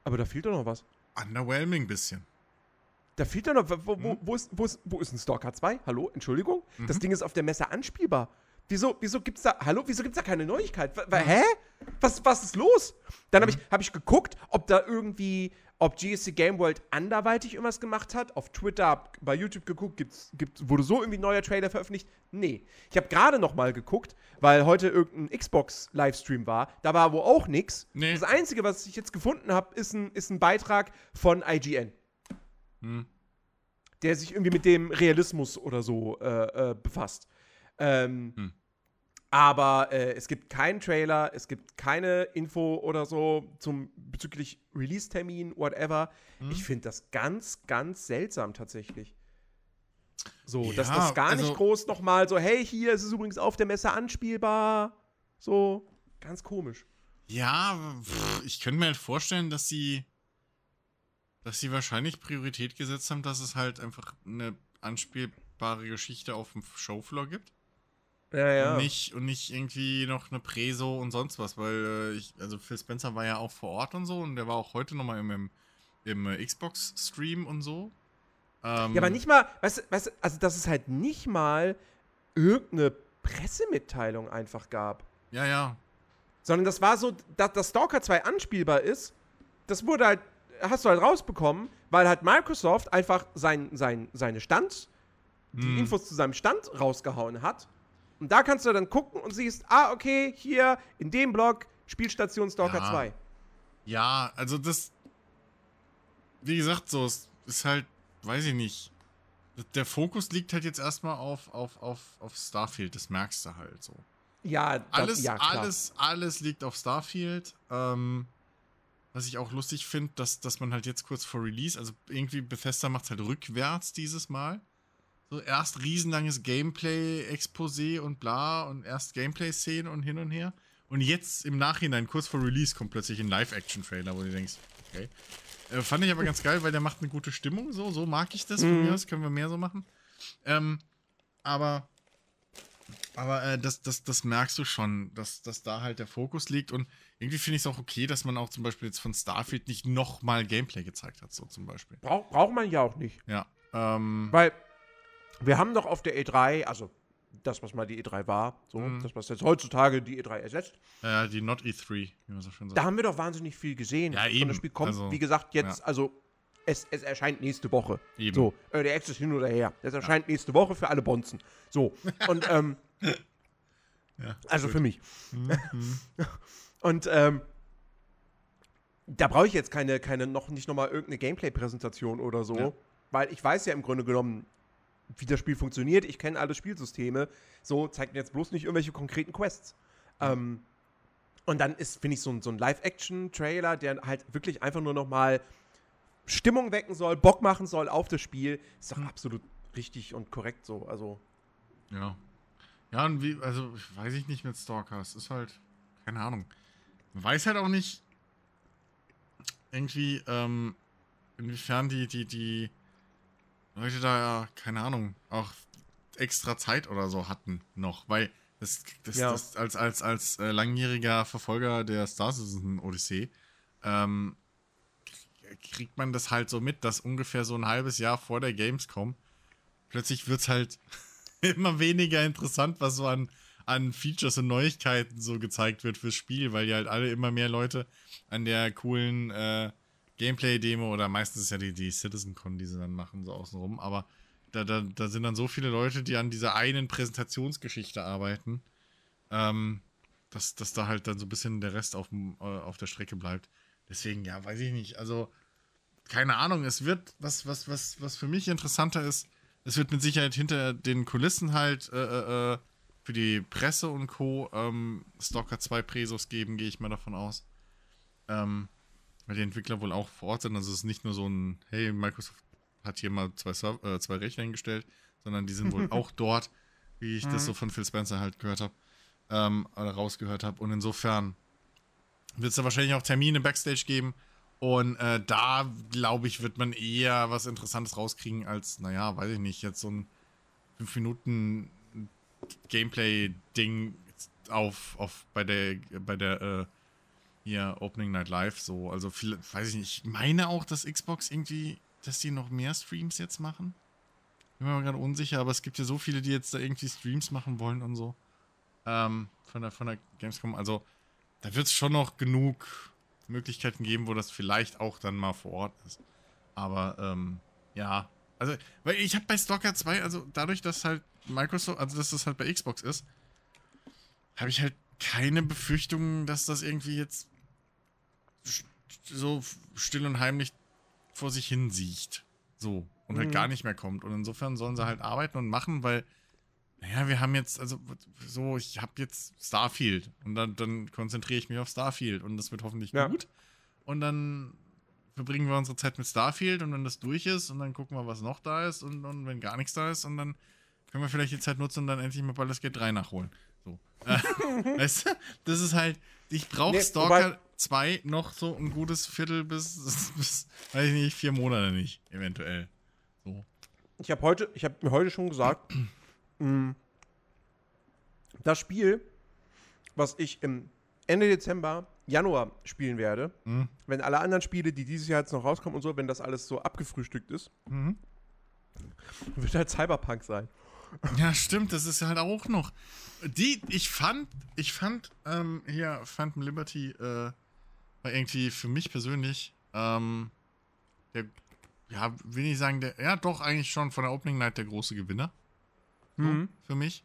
Aber da fehlt doch noch was. Underwhelming bisschen. Da fehlt ja noch, wo, wo, wo, ist, wo, ist, wo ist ein Stalker 2? Hallo, Entschuldigung? Mhm. Das Ding ist auf der Messe anspielbar. Wieso, wieso gibt's da, hallo, wieso gibt's da keine Neuigkeit? W hä? Was, was ist los? Dann habe ich, hab ich geguckt, ob da irgendwie, ob GSC Game World anderweitig irgendwas gemacht hat. Auf Twitter, bei YouTube geguckt, gibt's, gibt's, wurde so irgendwie ein neuer Trailer veröffentlicht? Nee. Ich habe gerade noch mal geguckt, weil heute irgendein Xbox-Livestream war. Da war wo auch nichts. Nee. Das Einzige, was ich jetzt gefunden habe, ist ein, ist ein Beitrag von IGN. Hm. Der sich irgendwie mit dem Realismus oder so äh, äh, befasst. Ähm, Hm. Aber äh, es gibt keinen Trailer, es gibt keine Info oder so zum bezüglich Release-Termin, whatever. Hm. Ich finde das ganz, ganz seltsam tatsächlich. So, dass Ja, das gar nicht also- groß nochmal so, hey, hier ist es übrigens auf der Messe anspielbar. So, ganz komisch. Ja, pff, ich könnte mir halt vorstellen, dass sie, dass sie wahrscheinlich Priorität gesetzt haben, dass es halt einfach eine anspielbare Geschichte auf dem Showfloor gibt. Ja, Und, nicht, und nicht irgendwie noch eine Preso und sonst was, weil äh, ich, also Phil Spencer war ja auch vor Ort und so und der war auch heute nochmal im, im, im äh, Xbox-Stream und so. Ähm, Ja, aber nicht mal, weißt du, weißt du, also dass es halt nicht mal irgendeine Pressemitteilung einfach gab. Ja, ja. Sondern das war so, dass das Stalker 2 anspielbar ist, das wurde halt, hast du halt rausbekommen, weil halt Microsoft einfach sein, sein, seine Stand, die Hm. Infos zu seinem Stand rausgehauen hat. Und da kannst du dann gucken und siehst, ah, okay, hier in dem Blog Spielstation Stalker Ja. 2. Ja, also das. Wie gesagt, so, es ist halt, weiß ich nicht. Der Fokus liegt halt jetzt erstmal auf, auf, auf, auf Starfield, das merkst du halt so. Ja, das, Alles, ja, klar. alles, alles liegt auf Starfield. Ähm, was ich auch lustig finde, dass, dass man halt jetzt kurz vor Release, also irgendwie Bethesda macht halt rückwärts dieses Mal. So erst riesenlanges Gameplay-Exposé und bla und erst Gameplay-Szenen und hin und her. Und jetzt im Nachhinein, kurz vor Release, kommt plötzlich ein Live-Action-Trailer, wo du denkst, okay. Äh, fand ich aber ganz geil, weil der macht eine gute Stimmung, so, so mag ich das. Von Mhm. mir aus können wir mehr so machen. Ähm, aber aber äh, das, das, das merkst du schon, dass, dass da halt der Fokus liegt. Und irgendwie finde ich es auch okay, dass man auch zum Beispiel jetzt von Starfield nicht nochmal Gameplay gezeigt hat, so zum Beispiel. Brauch, braucht man ja auch nicht. Ja. Ähm, Weil wir haben doch auf der E3, also das, was mal die E3 war, so, Mhm. das, was jetzt heutzutage die E3 ersetzt, äh, die Not E3, wie man so schön sagt. da haben wir doch wahnsinnig viel gesehen. Ja, Und eben. das Spiel kommt, Also, wie gesagt, jetzt, ja. also es, es erscheint nächste Woche. Eben. So, äh, der Access hin oder her. Es erscheint nächste Woche für alle Bonzen. So, und ähm, Ja, also gut. für mich. Mhm. Und ähm, da brauche ich jetzt keine, keine noch nicht nochmal irgendeine Gameplay-Präsentation oder so, Ja. weil ich weiß ja im Grunde genommen, wie das Spiel funktioniert. Ich kenne alle Spielsysteme. So zeigt mir jetzt bloß nicht irgendwelche konkreten Quests. Ähm, und dann ist, finde ich, so ein, so ein Live-Action-Trailer, der halt wirklich einfach nur nochmal Stimmung wecken soll, Bock machen soll auf das Spiel, ist doch Hm. absolut richtig und korrekt so. Also, Ja. Ja, und wie, also, weiß ich nicht mit Stalker. Es ist halt, keine Ahnung. Man weiß halt auch nicht, irgendwie, ähm, inwiefern die, die, die Leute da ja, keine Ahnung, auch extra Zeit oder so hatten noch, weil das, das, Ja. das als, als, als äh, langjähriger Verfolger der Star Citizen Odyssee, ähm, kriegt man das halt so mit, dass ungefähr so ein halbes Jahr vor der Gamescom plötzlich wird's halt immer weniger interessant, was so an, an Features und Neuigkeiten so gezeigt wird fürs Spiel, weil die halt alle immer mehr Leute an der coolen äh, Gameplay-Demo oder meistens ist ja die, die CitizenCon, die sie dann machen, so außenrum, aber da, da, da sind dann so viele Leute, die an dieser einen Präsentationsgeschichte arbeiten, ähm, dass, dass da halt dann so ein bisschen der Rest auf, äh, auf der Strecke bleibt. Deswegen, ja, weiß ich nicht. Also, keine Ahnung, es wird, was, was, was, was für mich interessanter ist, es wird mit Sicherheit hinter den Kulissen halt äh, äh, äh, für die Presse und Co. Ähm, Stalker 2 Presos geben, gehe ich mal davon aus. Ähm, weil die Entwickler wohl auch vor Ort sind. Also es ist nicht nur so ein, hey, Microsoft hat hier mal zwei, Serv äh, zwei Rechner hingestellt, sondern die sind wohl auch dort, wie ich das so von Phil Spencer halt gehört habe, ähm, oder rausgehört habe. Und insofern wird es da wahrscheinlich auch Termine Backstage geben. Und äh, da, glaube ich, wird man eher was Interessantes rauskriegen als, naja, weiß ich nicht, jetzt so ein 5 Minuten Gameplay-Ding auf, auf bei der, bei der, äh, hier Opening Night Live so. Also viel, weiß ich nicht. Ich meine auch, dass Xbox irgendwie, dass die noch mehr Streams jetzt machen. Bin mir gerade unsicher, aber es gibt ja so viele, die jetzt da irgendwie Streams machen wollen und so. ähm, von, der, von der Gamescom. Also, da wird es schon noch genug Möglichkeiten geben, wo das vielleicht auch dann mal vor Ort ist. Aber, ähm, ja. Also, weil ich habe bei Stalker 2, also dadurch, dass halt Microsoft, also dass das halt bei Xbox ist, habe ich halt keine Befürchtungen, dass das irgendwie jetzt so still und heimlich vor sich hin siecht. So. Und halt mhm. gar nicht mehr kommt. Und insofern sollen sie halt arbeiten und machen, weil, naja, wir haben jetzt, also so, ich habe jetzt Starfield. Und dann, dann konzentriere ich mich auf Starfield. Und das wird hoffentlich ja. gut. Und dann verbringen wir unsere Zeit mit Starfield. Und wenn das durch ist, und dann gucken wir, was noch da ist. Und, und wenn gar nichts da ist, und dann können wir vielleicht die Zeit nutzen und dann endlich mal Baldur's Gate 3 nachholen. So. weißt du, das ist halt, ich brauche nee, Stalker 2 noch so ein gutes Viertel bis, bis, weiß ich nicht, vier Monate nicht, eventuell. So. Ich habe heute, ich habe mir heute schon gesagt, mm, das Spiel, was ich im Ende Dezember, Januar spielen werde, mhm. wenn alle anderen Spiele, die dieses Jahr jetzt noch rauskommen und so, wenn das alles so abgefrühstückt ist, mhm. wird halt Cyberpunk sein. Ja, stimmt, das ist halt auch noch. Die, ich fand, ich fand, ähm, hier, Phantom Liberty, äh, war irgendwie für mich persönlich, ähm, der, ja, will ich sagen, der, ja, doch eigentlich schon von der Opening Night der große Gewinner. Mhm. für mich.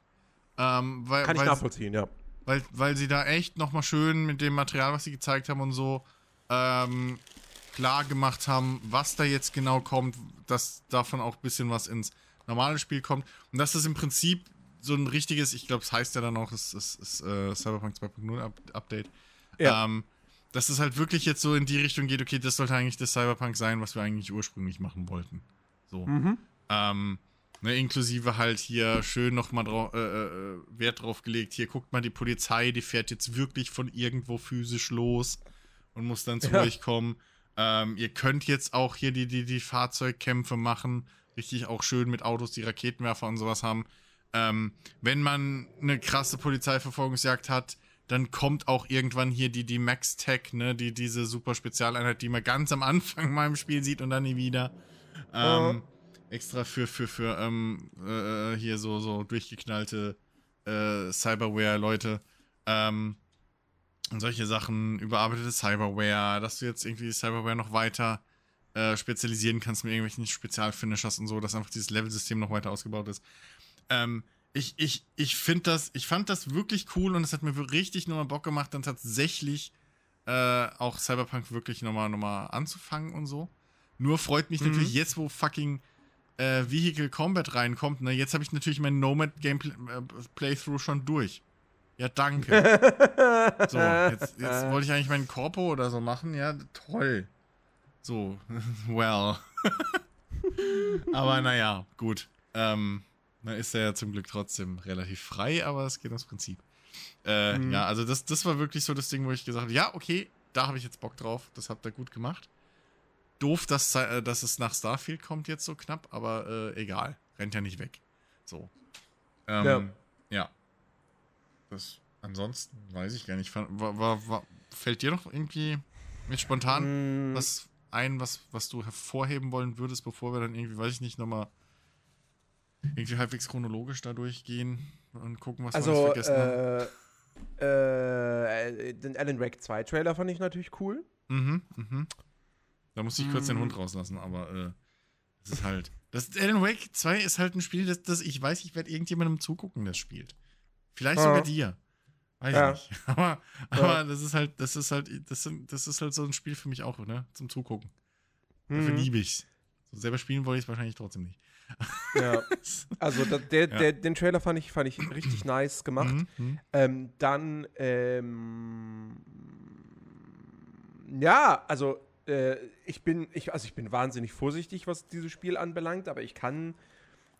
Ähm, weil, Kann ich weil, nachvollziehen, ja. Weil, weil sie da echt nochmal schön mit dem Material, was sie gezeigt haben und so, ähm, klar gemacht haben, was da jetzt genau kommt, dass davon auch ein bisschen was ins normale Spiel kommt. Und dass das im Prinzip so ein richtiges, ich glaube, es heißt ja dann auch, es ist, äh, Cyberpunk 2.0 Update. Ja. Ähm, dass es halt wirklich jetzt so in die Richtung geht, okay, das sollte eigentlich das Cyberpunk sein, was wir eigentlich ursprünglich machen wollten. So. Mhm. Ähm, ne, inklusive halt hier schön nochmal äh, äh, Wert drauf gelegt, hier guckt mal die Polizei, die fährt jetzt wirklich von irgendwo physisch los und muss dann zu ja. euch kommen. Ähm, ihr könnt jetzt auch hier die, die, die Fahrzeugkämpfe machen, richtig auch schön mit Autos, die Raketenwerfer und sowas haben. Ähm, wenn man eine krasse Polizeiverfolgungsjagd hat, dann kommt auch irgendwann hier die, die Max Tech, ne, die, diese super Spezialeinheit, die man ganz am Anfang mal im Spiel sieht und dann nie wieder. Ähm, oh. Extra für, für, für, ähm, äh, hier so, so durchgeknallte äh, Cyberware-Leute. Ähm, und solche Sachen, überarbeitete Cyberware, dass du jetzt irgendwie Cyberware noch weiter äh, spezialisieren kannst mit irgendwelchen Spezialfinishers und so, dass einfach dieses Level-System noch weiter ausgebaut ist. Ähm, ich, ich, ich finde das, ich fand das wirklich cool und es hat mir richtig nochmal Bock gemacht, dann tatsächlich äh, auch Cyberpunk wirklich nochmal noch mal anzufangen und so. Nur freut mich mhm. natürlich jetzt, wo fucking äh, Vehicle Combat reinkommt, ne, jetzt habe ich natürlich mein Nomad Game äh, Playthrough schon durch. Ja, danke. so, jetzt, jetzt wollte ich eigentlich meinen Corpo oder so machen. Ja, toll. So, well. Aber naja, gut. Ähm, na, ist er ja zum Glück trotzdem relativ frei, aber es geht ums Prinzip. Äh, mhm. Ja, also das, das war wirklich so das Ding, wo ich gesagt habe, ja, okay, da habe ich jetzt Bock drauf, das habt ihr gut gemacht. Doof, dass, äh, dass es nach Starfield kommt jetzt so knapp, aber äh, egal, rennt ja nicht weg. So. Ähm, ja. ja. Das, ansonsten weiß ich gar nicht. War, war, war, fällt dir noch irgendwie mit spontan mm. was ein, was, was du hervorheben wollen würdest, bevor wir dann irgendwie, weiß ich nicht, nochmal irgendwie halbwegs chronologisch da durchgehen und gucken, was also, wir vergessen äh, haben. Äh, den Alan Wake 2 Trailer fand ich natürlich cool. Mhm, mhm. Da musste ich kurz den Hund rauslassen, aber äh, das ist halt. Das Alan Wake 2 ist halt ein Spiel, das, das ich weiß, ich werde irgendjemandem zugucken, das spielt. Vielleicht sogar dir. Weiß ja. ich nicht. Aber, aber ja. das ist halt, das ist halt, das, sind, das ist halt so ein Spiel für mich auch, ne? Zum Zugucken. Mhm. Dafür liebe ich's. So selber spielen wollte ich es wahrscheinlich trotzdem nicht. Ja, also da, der, ja. Der, den Trailer fand ich, fand ich richtig nice gemacht. Mhm, mhm. Ähm, dann, ähm, ja, also äh, ich bin, ich, also ich bin wahnsinnig vorsichtig, was dieses Spiel anbelangt, aber ich kann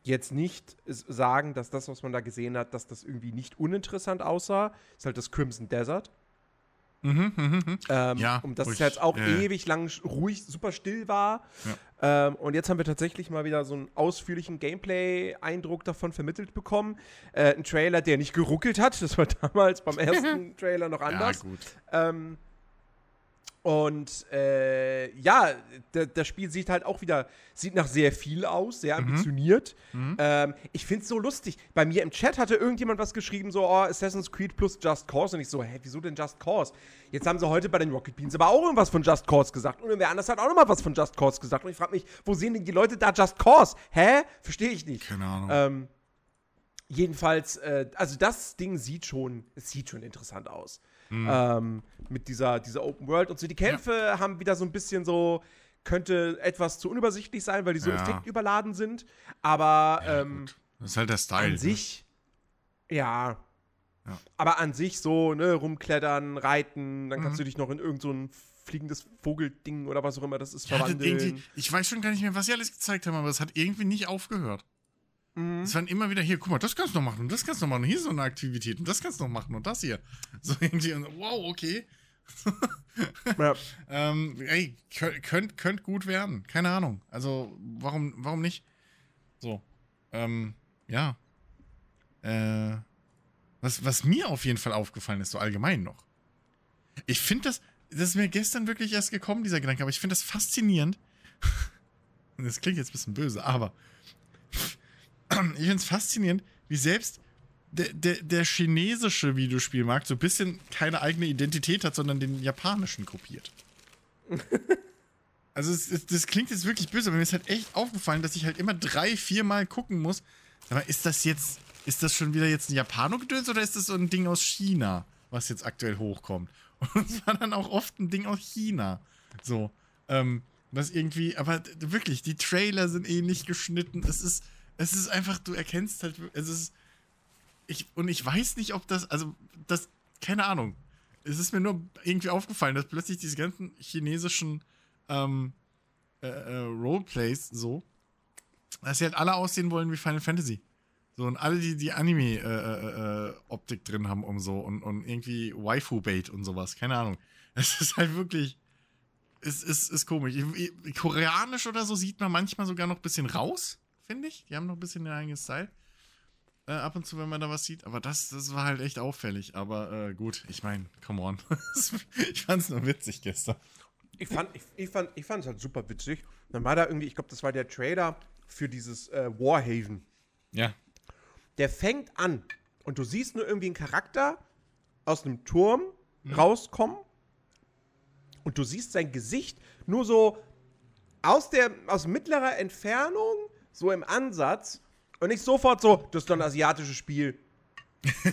jetzt nicht sagen, dass das, was man da gesehen hat, dass das irgendwie nicht uninteressant aussah. Das ist halt das Crimson Desert. Mhm, mh, mh. Ähm, ja, um das es jetzt auch äh. ewig lang ruhig, super still war. Ja. Ähm, und jetzt haben wir tatsächlich mal wieder so einen ausführlichen Gameplay-Eindruck davon vermittelt bekommen. Äh, ein Trailer, der nicht geruckelt hat. Das war damals beim ersten Trailer noch anders. Ja, gut. Ähm, Und äh, ja, das Spiel sieht halt auch wieder, sieht nach sehr viel aus, sehr Mhm. ambitioniert. Ähm, ich find's so lustig. Bei mir im Chat hatte irgendjemand was geschrieben, so, oh, Assassin's Creed plus Just Cause. Und ich so, hä, wieso denn Just Cause? Jetzt haben sie heute bei den Rocket Beans aber auch irgendwas von Just Cause gesagt. Und irgendwer anders hat auch nochmal was von Just Cause gesagt. Und ich frage mich, wo sehen denn die Leute da Just Cause? Hä? Verstehe ich nicht. Keine Ahnung. Ähm, jedenfalls, äh, also das Ding sieht schon, es sieht schon interessant aus. Mhm. Ähm, mit dieser, dieser Open World und so. Die Kämpfe haben wieder so ein bisschen so, könnte etwas zu unübersichtlich sein, weil die so Ja. effektüberladen sind. Aber Ja, ähm. Das ist halt der Style. an ne? sich, ja. Ja. Aber an sich so, ne, rumklettern, reiten, dann Mhm. kannst du dich noch in irgend so ein fliegendes Vogelding oder was auch immer das ist Ja, verwandeln. ich weiß schon gar nicht mehr, was sie alles gezeigt haben, aber es hat irgendwie nicht aufgehört. Mhm. Es waren immer wieder hier, guck mal, das kannst du noch machen und das kannst du noch machen. Und hier ist so eine Aktivität und das kannst du noch machen und das hier. So irgendwie, und, wow, okay. Ja. Ähm, ey, könnt, könnt, könnt gut werden. Keine Ahnung. Also, warum, warum nicht? So. Ähm, ja. Äh, was, was mir auf jeden Fall aufgefallen ist, so allgemein noch. Ich finde das, das ist mir gestern wirklich erst gekommen, dieser Gedanke, aber ich finde das faszinierend. Und das klingt jetzt ein bisschen böse, aber ich finde es faszinierend, wie selbst der, der, der chinesische Videospielmarkt so ein bisschen keine eigene Identität hat, sondern den japanischen kopiert. Also es, es, das klingt jetzt wirklich böse, aber mir ist halt echt aufgefallen, dass ich halt immer drei, viermal gucken muss. Mal, ist das jetzt, ist das schon wieder jetzt ein Japano-Gedöns oder ist das so ein Ding aus China, was jetzt aktuell hochkommt? Und es war dann auch oft ein Ding aus China. So, ähm, das irgendwie, aber wirklich, die Trailer sind ähnlich geschnitten. Es ist, es ist einfach, du erkennst halt, es ist, ich, und ich weiß nicht, ob das, also, das, keine Ahnung. Es ist mir nur irgendwie aufgefallen, dass plötzlich diese ganzen chinesischen ähm, äh, äh, Roleplays so, dass sie halt alle aussehen wollen wie Final Fantasy. So, und alle, die die Anime-Optik drin haben und so und, und irgendwie Waifu-Bait und sowas, keine Ahnung. Es ist halt wirklich, es ist, ist komisch. Ich, ich, Koreanisch oder so sieht man manchmal sogar noch ein bisschen raus, finde ich. Die haben noch ein bisschen den eigenen Style. Äh, ab und zu, wenn man da was sieht. Aber das, das war halt echt auffällig. Aber äh, gut, ich meine, come on. ich fand's nur witzig gestern. Ich fand ich, ich fand ich fand's halt super witzig. Dann war da irgendwie, ich glaube, das war der Trailer für dieses äh, Warhaven. Ja. Der fängt an und du siehst nur irgendwie einen Charakter aus einem Turm rauskommen und du siehst sein Gesicht nur so aus der aus mittlerer Entfernung, so im Ansatz und nicht sofort so, das ist doch ein asiatisches Spiel.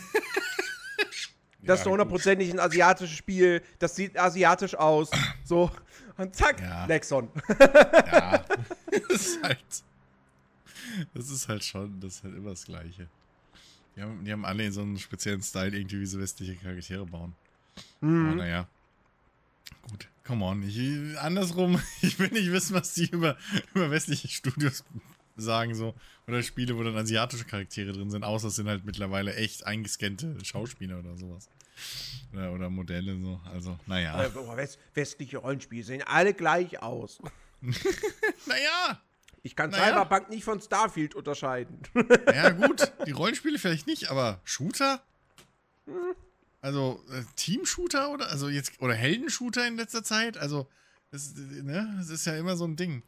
Das ist doch hundertprozentig ein asiatisches Spiel. Das sieht asiatisch aus. So. Und zack, Ja. Nexon. Ja. das ist halt. Das ist halt schon, das ist halt immer das Gleiche. Die haben, die haben alle so einen speziellen Style, irgendwie, wie sie westliche Charaktere bauen. Aber naja. Gut, come on. Ich, andersrum, ich will nicht wissen, was die über, über westliche Studios sagen, so. Oder Spiele, wo dann asiatische Charaktere drin sind, außer es sind halt mittlerweile echt eingescannte Schauspieler oder sowas. Oder, oder Modelle, so. Also, naja. Äh, west westliche Rollenspiele sehen alle gleich aus. Naja! Ich kann Naja. Cyberpunk nicht von Starfield unterscheiden. Ja, gut, die Rollenspiele vielleicht nicht, aber Shooter? Also, äh, Team-Shooter oder also jetzt oder Heldenshooter in letzter Zeit? Also, das, äh, ne, das ist ja immer so ein Ding.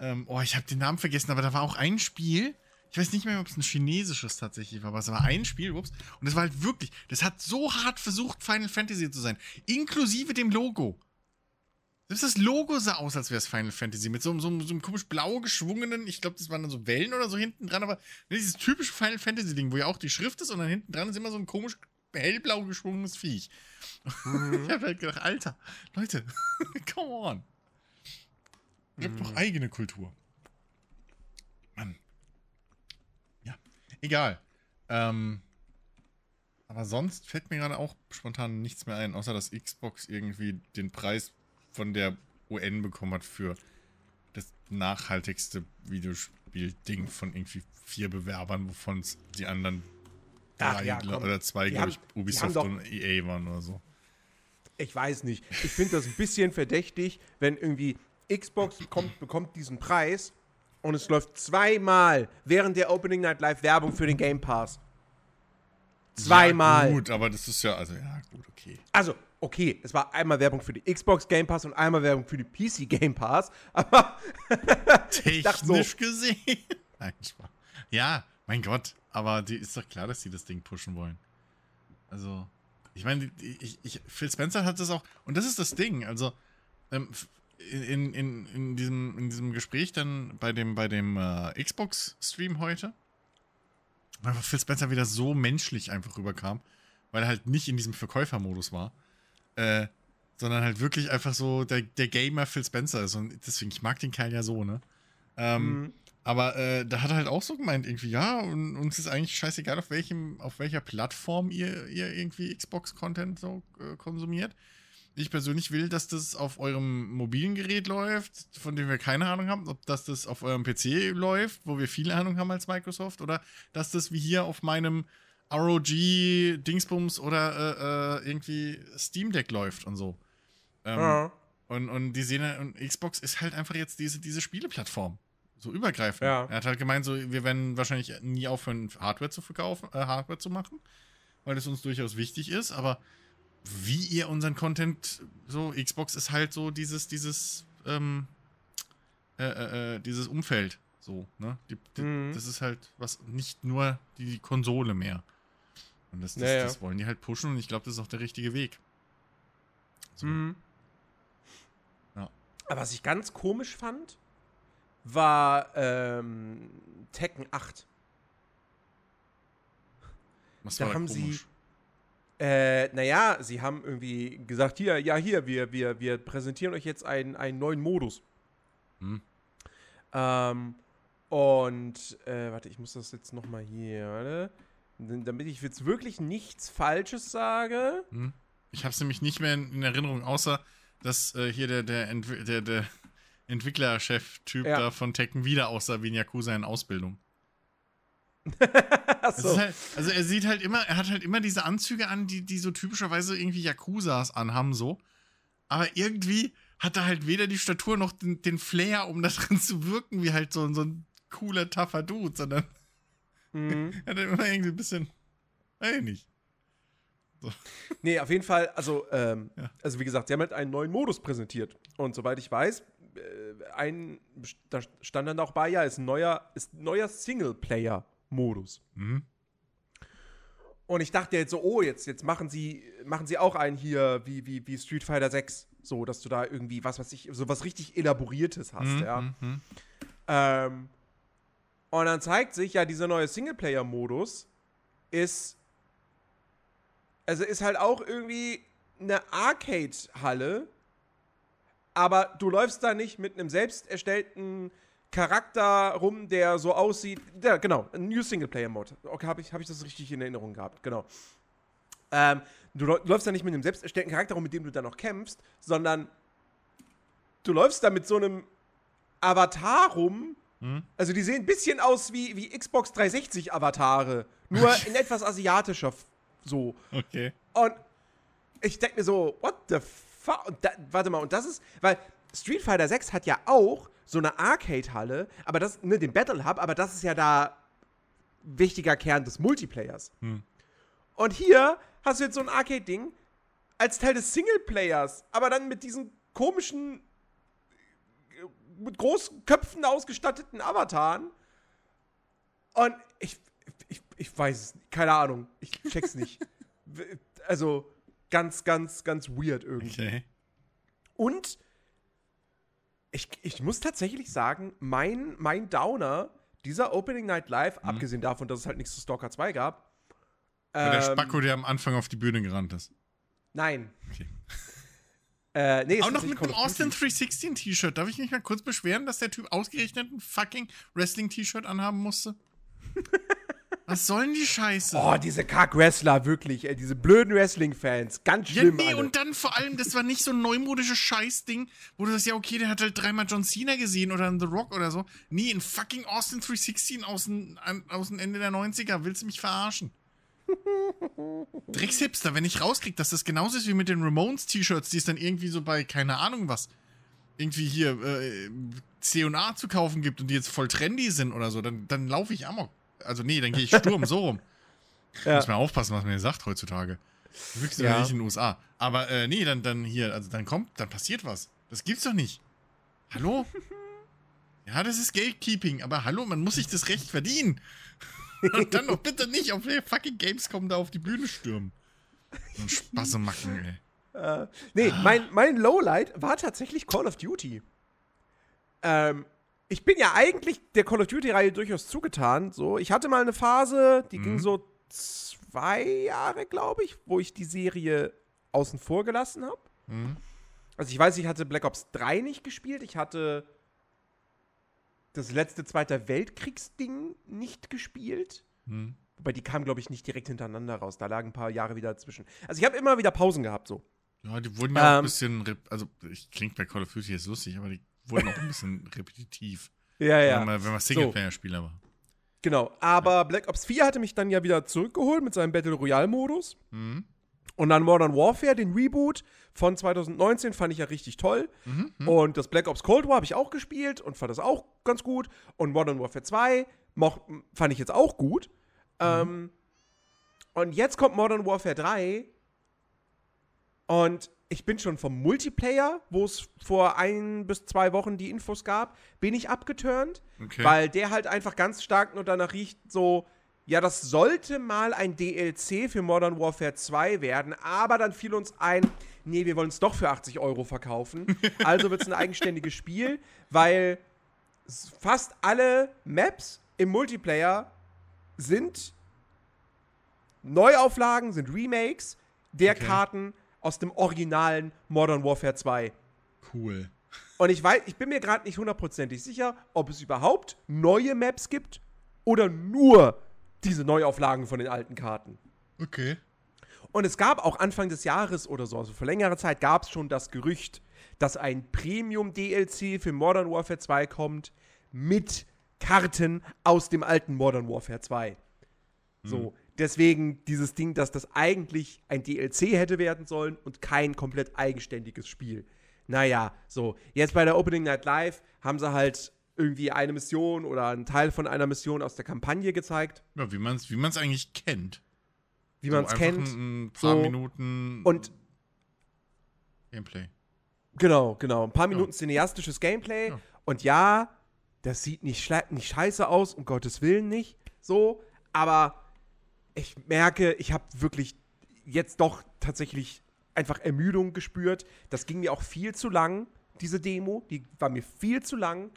Ähm, oh, ich habe den Namen vergessen, aber da war auch ein Spiel. Ich weiß nicht mehr, ob es ein chinesisches tatsächlich war, aber es war ein Spiel, ups. Und es war halt wirklich, das hat so hart versucht, Final Fantasy zu sein. Inklusive dem Logo. Selbst das Logo sah aus, als wäre es Final Fantasy. Mit so, so, so einem komisch blau geschwungenen, ich glaube, das waren dann so Wellen oder so hinten dran, aber dieses typische Final Fantasy Ding, wo ja auch die Schrift ist und dann hinten dran ist immer so ein komisch hellblau geschwungenes Viech. ich habe halt gedacht, Alter, Leute, come on. Ihr habt doch eigene Kultur. Mann. Ja, egal. Ähm, aber sonst fällt mir gerade auch spontan nichts mehr ein, außer dass Xbox irgendwie den Preis von der UN bekommen hat für das nachhaltigste Videospiel-Ding von irgendwie vier Bewerbern, wovon die anderen Ach drei ja, oder zwei, glaube ich, haben Ubisoft und EA waren oder so. Ich weiß nicht. Ich finde das ein bisschen verdächtig, wenn irgendwie Xbox kommt, bekommt diesen Preis und es läuft zweimal während der Opening Night Live Werbung für den Game Pass. Zweimal. Ja, gut, aber das ist ja, also ja, gut, okay. Also, okay, es war einmal Werbung für die Xbox Game Pass und einmal Werbung für die PC Game Pass, aber technisch so, gesehen. Nein. Ja, mein Gott, aber die ist doch klar, dass die das Ding pushen wollen. Also, ich meine, ich, ich, Phil Spencer hat das auch, und das ist das Ding, also ähm, in, in, in, diesem, in diesem Gespräch dann bei dem, bei dem äh, Xbox-Stream heute, weil Phil Spencer wieder so menschlich einfach rüberkam, weil er halt nicht in diesem Verkäufermodus war, äh, sondern halt wirklich einfach so der, der Gamer Phil Spencer ist. Und deswegen, ich mag den Kerl ja so, ne? Ähm, mhm. Aber äh, da hat er halt auch so gemeint, irgendwie, ja, und uns ist eigentlich scheißegal, auf welchem, auf welcher Plattform ihr, ihr irgendwie Xbox-Content so äh, konsumiert. Ich persönlich will, dass das auf eurem mobilen Gerät läuft, von dem wir keine Ahnung haben, ob das das auf eurem PC läuft, wo wir viel Ahnung haben als Microsoft, oder dass das wie hier auf meinem ROG Dingsbums oder äh, äh, irgendwie Steam Deck läuft und so. Ähm, ja. Und, und die sehen und Xbox ist halt einfach jetzt diese, diese Spieleplattform. So übergreifend. Ja. Er hat halt gemeint, so, wir werden wahrscheinlich nie aufhören, Hardware zu verkaufen, äh, Hardware zu machen, weil es uns durchaus wichtig ist, aber wie ihr unseren Content, so, Xbox ist halt so dieses, dieses, ähm, äh, äh, äh, dieses Umfeld. So, ne? Die, die, mhm. Das ist halt was, nicht nur die Konsole mehr. Und das, das, ja, ja. das wollen die halt pushen und ich glaube, das ist auch der richtige Weg. So. Mhm. Ja. Aber was ich ganz komisch fand, war ähm, Tekken 8. Was da haben komisch? sie äh, naja, sie haben irgendwie gesagt, hier, ja, hier, wir, wir, wir präsentieren euch jetzt einen, einen neuen Modus. Hm. Ähm, und, äh, warte, ich muss das jetzt nochmal hier, warte, damit ich jetzt wirklich nichts Falsches sage. Hm. Ich habe es nämlich nicht mehr in, in, Erinnerung, außer, dass äh, hier der, der, Entwi der, der Entwicklerchef-Typ ja. da von Tekken wieder aussah wie ein Yakuza in Ausbildung. so. halt, also er sieht halt immer, er hat halt immer diese Anzüge an, die, die so typischerweise irgendwie Yakuzas anhaben, so. Aber irgendwie hat er halt weder die Statur noch den, den Flair, um da drin zu wirken, wie halt so, so ein cooler, tougher Dude, sondern mhm. er hat immer irgendwie ein bisschen, weiß ich nicht. So. Nee, auf jeden Fall, also, ähm, ja. also wie gesagt, sie haben halt einen neuen Modus präsentiert. Und soweit ich weiß, äh, ein, da stand dann auch bei, ja, ist ein neuer, ist ein neuer Singleplayer Modus. Mhm. Und ich dachte jetzt so, oh, jetzt, jetzt machen sie, machen sie auch einen hier wie, wie, wie Street Fighter 6. So, dass du da irgendwie was, was ich, so was richtig Elaboriertes hast, mhm, ja. Mhm. Ähm, und dann zeigt sich ja, dieser neue Singleplayer-Modus ist. Also ist halt auch irgendwie eine Arcade-Halle, aber du läufst da nicht mit einem selbst erstellten Charakter rum, der so aussieht. Ja, genau, ein New Singleplayer-Mode. Okay, habe ich, hab ich das richtig in Erinnerung gehabt, genau. Ähm, du läufst da nicht mit einem selbst erstellten Charakter rum, mit dem du dann noch kämpfst, sondern du läufst da mit so einem Avatar rum. Hm? Also die sehen ein bisschen aus wie, wie Xbox 360 Avatare, nur in etwas asiatischer so. Okay. Und ich denke mir so, what the fuck? Warte mal, und das ist, weil Street Fighter 6 hat ja auch so eine Arcade-Halle, aber das, ne, den Battle Hub, aber das ist ja da wichtiger Kern des Multiplayers. Hm. Und hier hast du jetzt so ein Arcade-Ding als Teil des Singleplayers, aber dann mit diesen komischen, mit großen Köpfen ausgestatteten Avataren. Und ich, ich, ich weiß es, keine Ahnung, ich check's nicht. also, ganz, ganz, ganz weird irgendwie. Okay. Und ich, ich muss tatsächlich sagen, mein, mein Downer dieser Opening Night Live, mhm. abgesehen davon, dass es halt nichts zu Stalker 2 gab. Ähm, der Spacko, der am Anfang auf die Bühne gerannt ist. Nein. Okay. Äh, nee, Auch noch mit einem Austin 316 T-Shirt. Darf ich mich mal kurz beschweren, dass der Typ ausgerechnet ein fucking Wrestling-T-Shirt anhaben musste? Was sollen die Scheiße? Oh, diese Kack-Wrestler, wirklich, ey, diese blöden Wrestling-Fans. Ganz schlimm. Ja, nee, alle. und dann vor allem, das war nicht so ein neumodisches Scheißding, wo du sagst, ja, okay, der hat halt dreimal John Cena gesehen oder The Rock oder so. Nee, ein fucking Austin 316 aus dem, aus dem Ende der 90er. Willst du mich verarschen? Dreckshipster, wenn ich rauskrieg, dass das genauso ist wie mit den Ramones-T-Shirts, die es dann irgendwie so bei, keine Ahnung was, irgendwie hier äh, C&A zu kaufen gibt und die jetzt voll trendy sind oder so, dann, dann laufe ich amok. Also nee, dann gehe ich Sturm, so rum. Ja. Muss man aufpassen, was man hier sagt heutzutage. Wirklich Ja. nicht in den USA. Aber äh, nee, dann, dann hier, also dann kommt, dann passiert was. Das gibt's doch nicht. Hallo? Ja, das ist Gatekeeping, aber hallo, man muss sich das Recht verdienen. Und dann doch bitte nicht auf der fucking Gamescom da auf die Bühne stürmen. So ein Spassemacken, ey. Äh, nee, mein, mein Lowlight war tatsächlich Call of Duty. Ähm, ich bin ja eigentlich der Call of Duty-Reihe durchaus zugetan. So, ich hatte mal eine Phase, die ging Mhm. so zwei Jahre, glaube ich, wo ich die Serie außen vor gelassen habe. Mhm. Also ich weiß, ich hatte Black Ops 3 nicht gespielt. Ich hatte das letzte Zweiter Weltkriegsding nicht gespielt. Mhm. Wobei die kamen, glaube ich, nicht direkt hintereinander raus. Da lagen ein paar Jahre wieder dazwischen. Also ich habe immer wieder Pausen gehabt, so. Ja, die wurden ja auch ein Ähm. bisschen, also ich klingt bei Call of Duty jetzt lustig, aber die wurden auch ein bisschen repetitiv. Ja, Wenn man, wenn man Singleplayer-Spieler war. Genau, aber Black Ops 4 hatte mich dann ja wieder zurückgeholt mit seinem Battle Royale-Modus. Mhm. Und dann Modern Warfare, den Reboot von 2019, fand ich ja richtig toll. Mhm. mhm. Und das Black Ops Cold War habe ich auch gespielt und fand das auch ganz gut. Und Modern Warfare 2 moch, fand ich jetzt auch gut. Ähm, und jetzt kommt Modern Warfare 3. Und ich bin schon vom Multiplayer, wo es vor ein bis zwei Wochen die Infos gab, bin ich abgeturnt. Okay. Weil der halt einfach ganz stark nur danach riecht, so, ja, das sollte mal ein DLC für Modern Warfare 2 werden, aber dann fiel uns ein, nee, wir wollen es doch für 80 Euro verkaufen. Also wird es ein eigenständiges Spiel, weil fast alle Maps im Multiplayer sind Neuauflagen, sind Remakes der Okay. Karten aus dem originalen Modern Warfare 2. cool. Und ich weiß, ich bin mir gerade nicht hundertprozentig sicher, ob es überhaupt neue Maps gibt oder nur diese Neuauflagen von den alten Karten. Okay. Und es gab auch Anfang des Jahres oder so, also vor längerer Zeit, gab es schon das Gerücht, dass ein Premium-DLC für Modern Warfare 2 kommt mit Karten aus dem alten Modern Warfare 2. So, deswegen dieses Ding, dass das eigentlich ein DLC hätte werden sollen und kein komplett eigenständiges Spiel. Naja, so, jetzt bei der Opening Night Live haben sie halt irgendwie eine Mission oder einen Teil von einer Mission aus der Kampagne gezeigt, Ja, wie man es wie man's eigentlich kennt. wie So man es kennt. Ein, paar So. Minuten Und Gameplay. Genau, genau. Ein paar Minuten cineastisches Gameplay. Ja. Und ja, das sieht nicht, nicht scheiße aus, um Gottes Willen nicht. So. Aber ich merke, ich habe wirklich jetzt doch tatsächlich einfach Ermüdung gespürt. Das ging mir auch viel zu lang, diese Demo. Die war mir viel zu lang.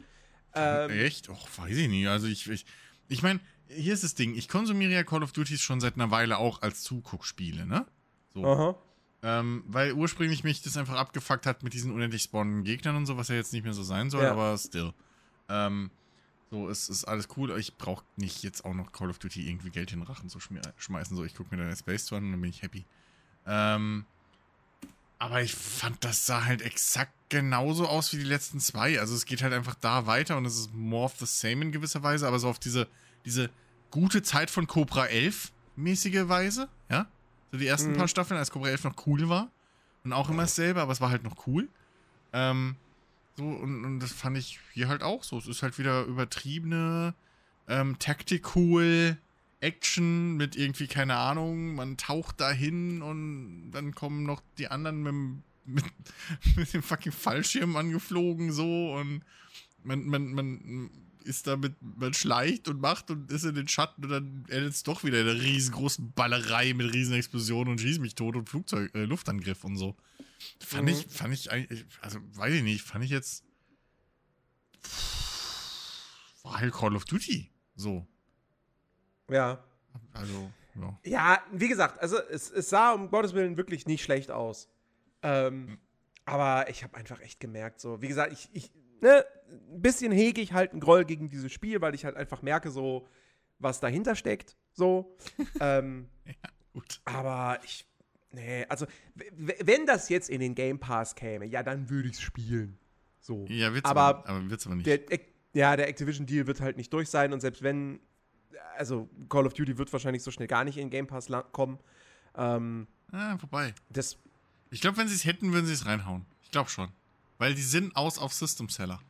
Ähm, Echt? Och, weiß ich nicht. Also ich, ich, ich meine, hier ist das Ding. Ich konsumiere ja Call of Duty schon seit einer Weile auch als Zuguckspiele, ne? So. aha. Ähm, weil ursprünglich mich das einfach abgefuckt hat mit diesen unendlich spawnenden Gegnern und so, was ja jetzt nicht mehr so sein soll, Ja. aber still. Ähm, so, es ist alles cool. Ich brauche nicht jetzt auch noch Call of Duty irgendwie Geld in den Rachen zu schmeißen. So, ich gucke mir dann Space an und dann bin ich happy. Ähm, aber ich fand, das sah halt exakt genauso aus wie die letzten zwei. Also es geht halt einfach da weiter und es ist more of the same in gewisser Weise, aber so auf diese, diese gute Zeit von Cobra 11 mäßige Weise, ja? So die ersten Mhm. paar Staffeln, als Cobra 11 noch cool war. Und auch immer dasselbe, aber es war halt noch cool. Ähm, so, und, und das fand ich hier halt auch so. Es ist halt wieder übertriebene ähm, Tactical Action mit irgendwie, keine Ahnung, man taucht dahin und dann kommen noch die anderen mit, dem- mit, mit dem fucking Fallschirm angeflogen so und man, man, man ist damit, man schleicht und macht und ist in den Schatten und dann endet es doch wieder in einer riesengroßen Ballerei mit riesen Explosionen und schieß mich tot und Flugzeug, äh, Luftangriff und so. Fand Mhm. ich, fand ich eigentlich, also weiß ich nicht, fand ich jetzt war halt Call of Duty. So. Ja. Also, ja. Ja, wie gesagt, also es, es sah um Gottes Willen wirklich nicht schlecht aus. Ähm, aber ich habe einfach echt gemerkt, so, wie gesagt, ich, ich ne, ein bisschen hege ich halt einen Groll gegen dieses Spiel, weil ich halt einfach merke, so, was dahinter steckt, so. ähm, Gut. aber ich, nee, also, wenn das jetzt in den Game Pass käme, ja, dann würde ich es spielen. So. Ja, wird's aber, aber, aber, wird's aber nicht. der, ja, der Activision-Deal wird halt nicht durch sein und selbst wenn, also Call of Duty wird wahrscheinlich so schnell gar nicht in den Game Pass kommen. Ähm, ah, vorbei. das, Ich glaube, wenn sie es hätten, würden sie es reinhauen. Ich glaube schon. Weil die sind aus auf System Seller.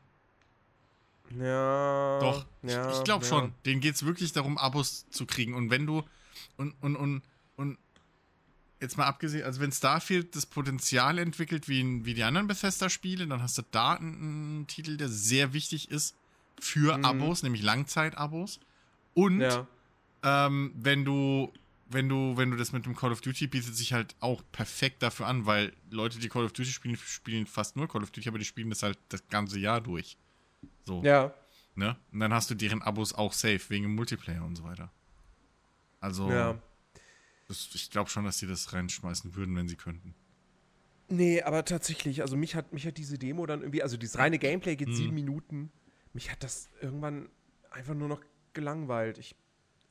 Ja. Doch. ja, ich ich glaube ja. schon. Denen geht es wirklich darum, Abos zu kriegen. Und wenn du. Und, und, und, und. jetzt mal abgesehen, also wenn Starfield das Potenzial entwickelt wie, wie die anderen Bethesda-Spiele, dann hast du da einen, Titel, der sehr wichtig ist für mhm. Abos, nämlich Langzeit-Abos. Und ja. ähm, wenn du wenn du, wenn du das mit dem Call of Duty bietet sich halt auch perfekt dafür an, weil Leute, die Call of Duty spielen, spielen fast nur Call of Duty, aber die spielen das halt das ganze Jahr durch. So. Ja. Ne? Und dann hast du deren Abos auch safe, wegen Multiplayer und so weiter. Also, ja. das, ich glaube schon, dass die das reinschmeißen würden, wenn sie könnten. Nee, aber tatsächlich, also mich hat, mich hat diese Demo dann irgendwie, also dieses reine Gameplay geht hm. sieben Minuten. Mich hat das irgendwann einfach nur noch gelangweilt. Ich,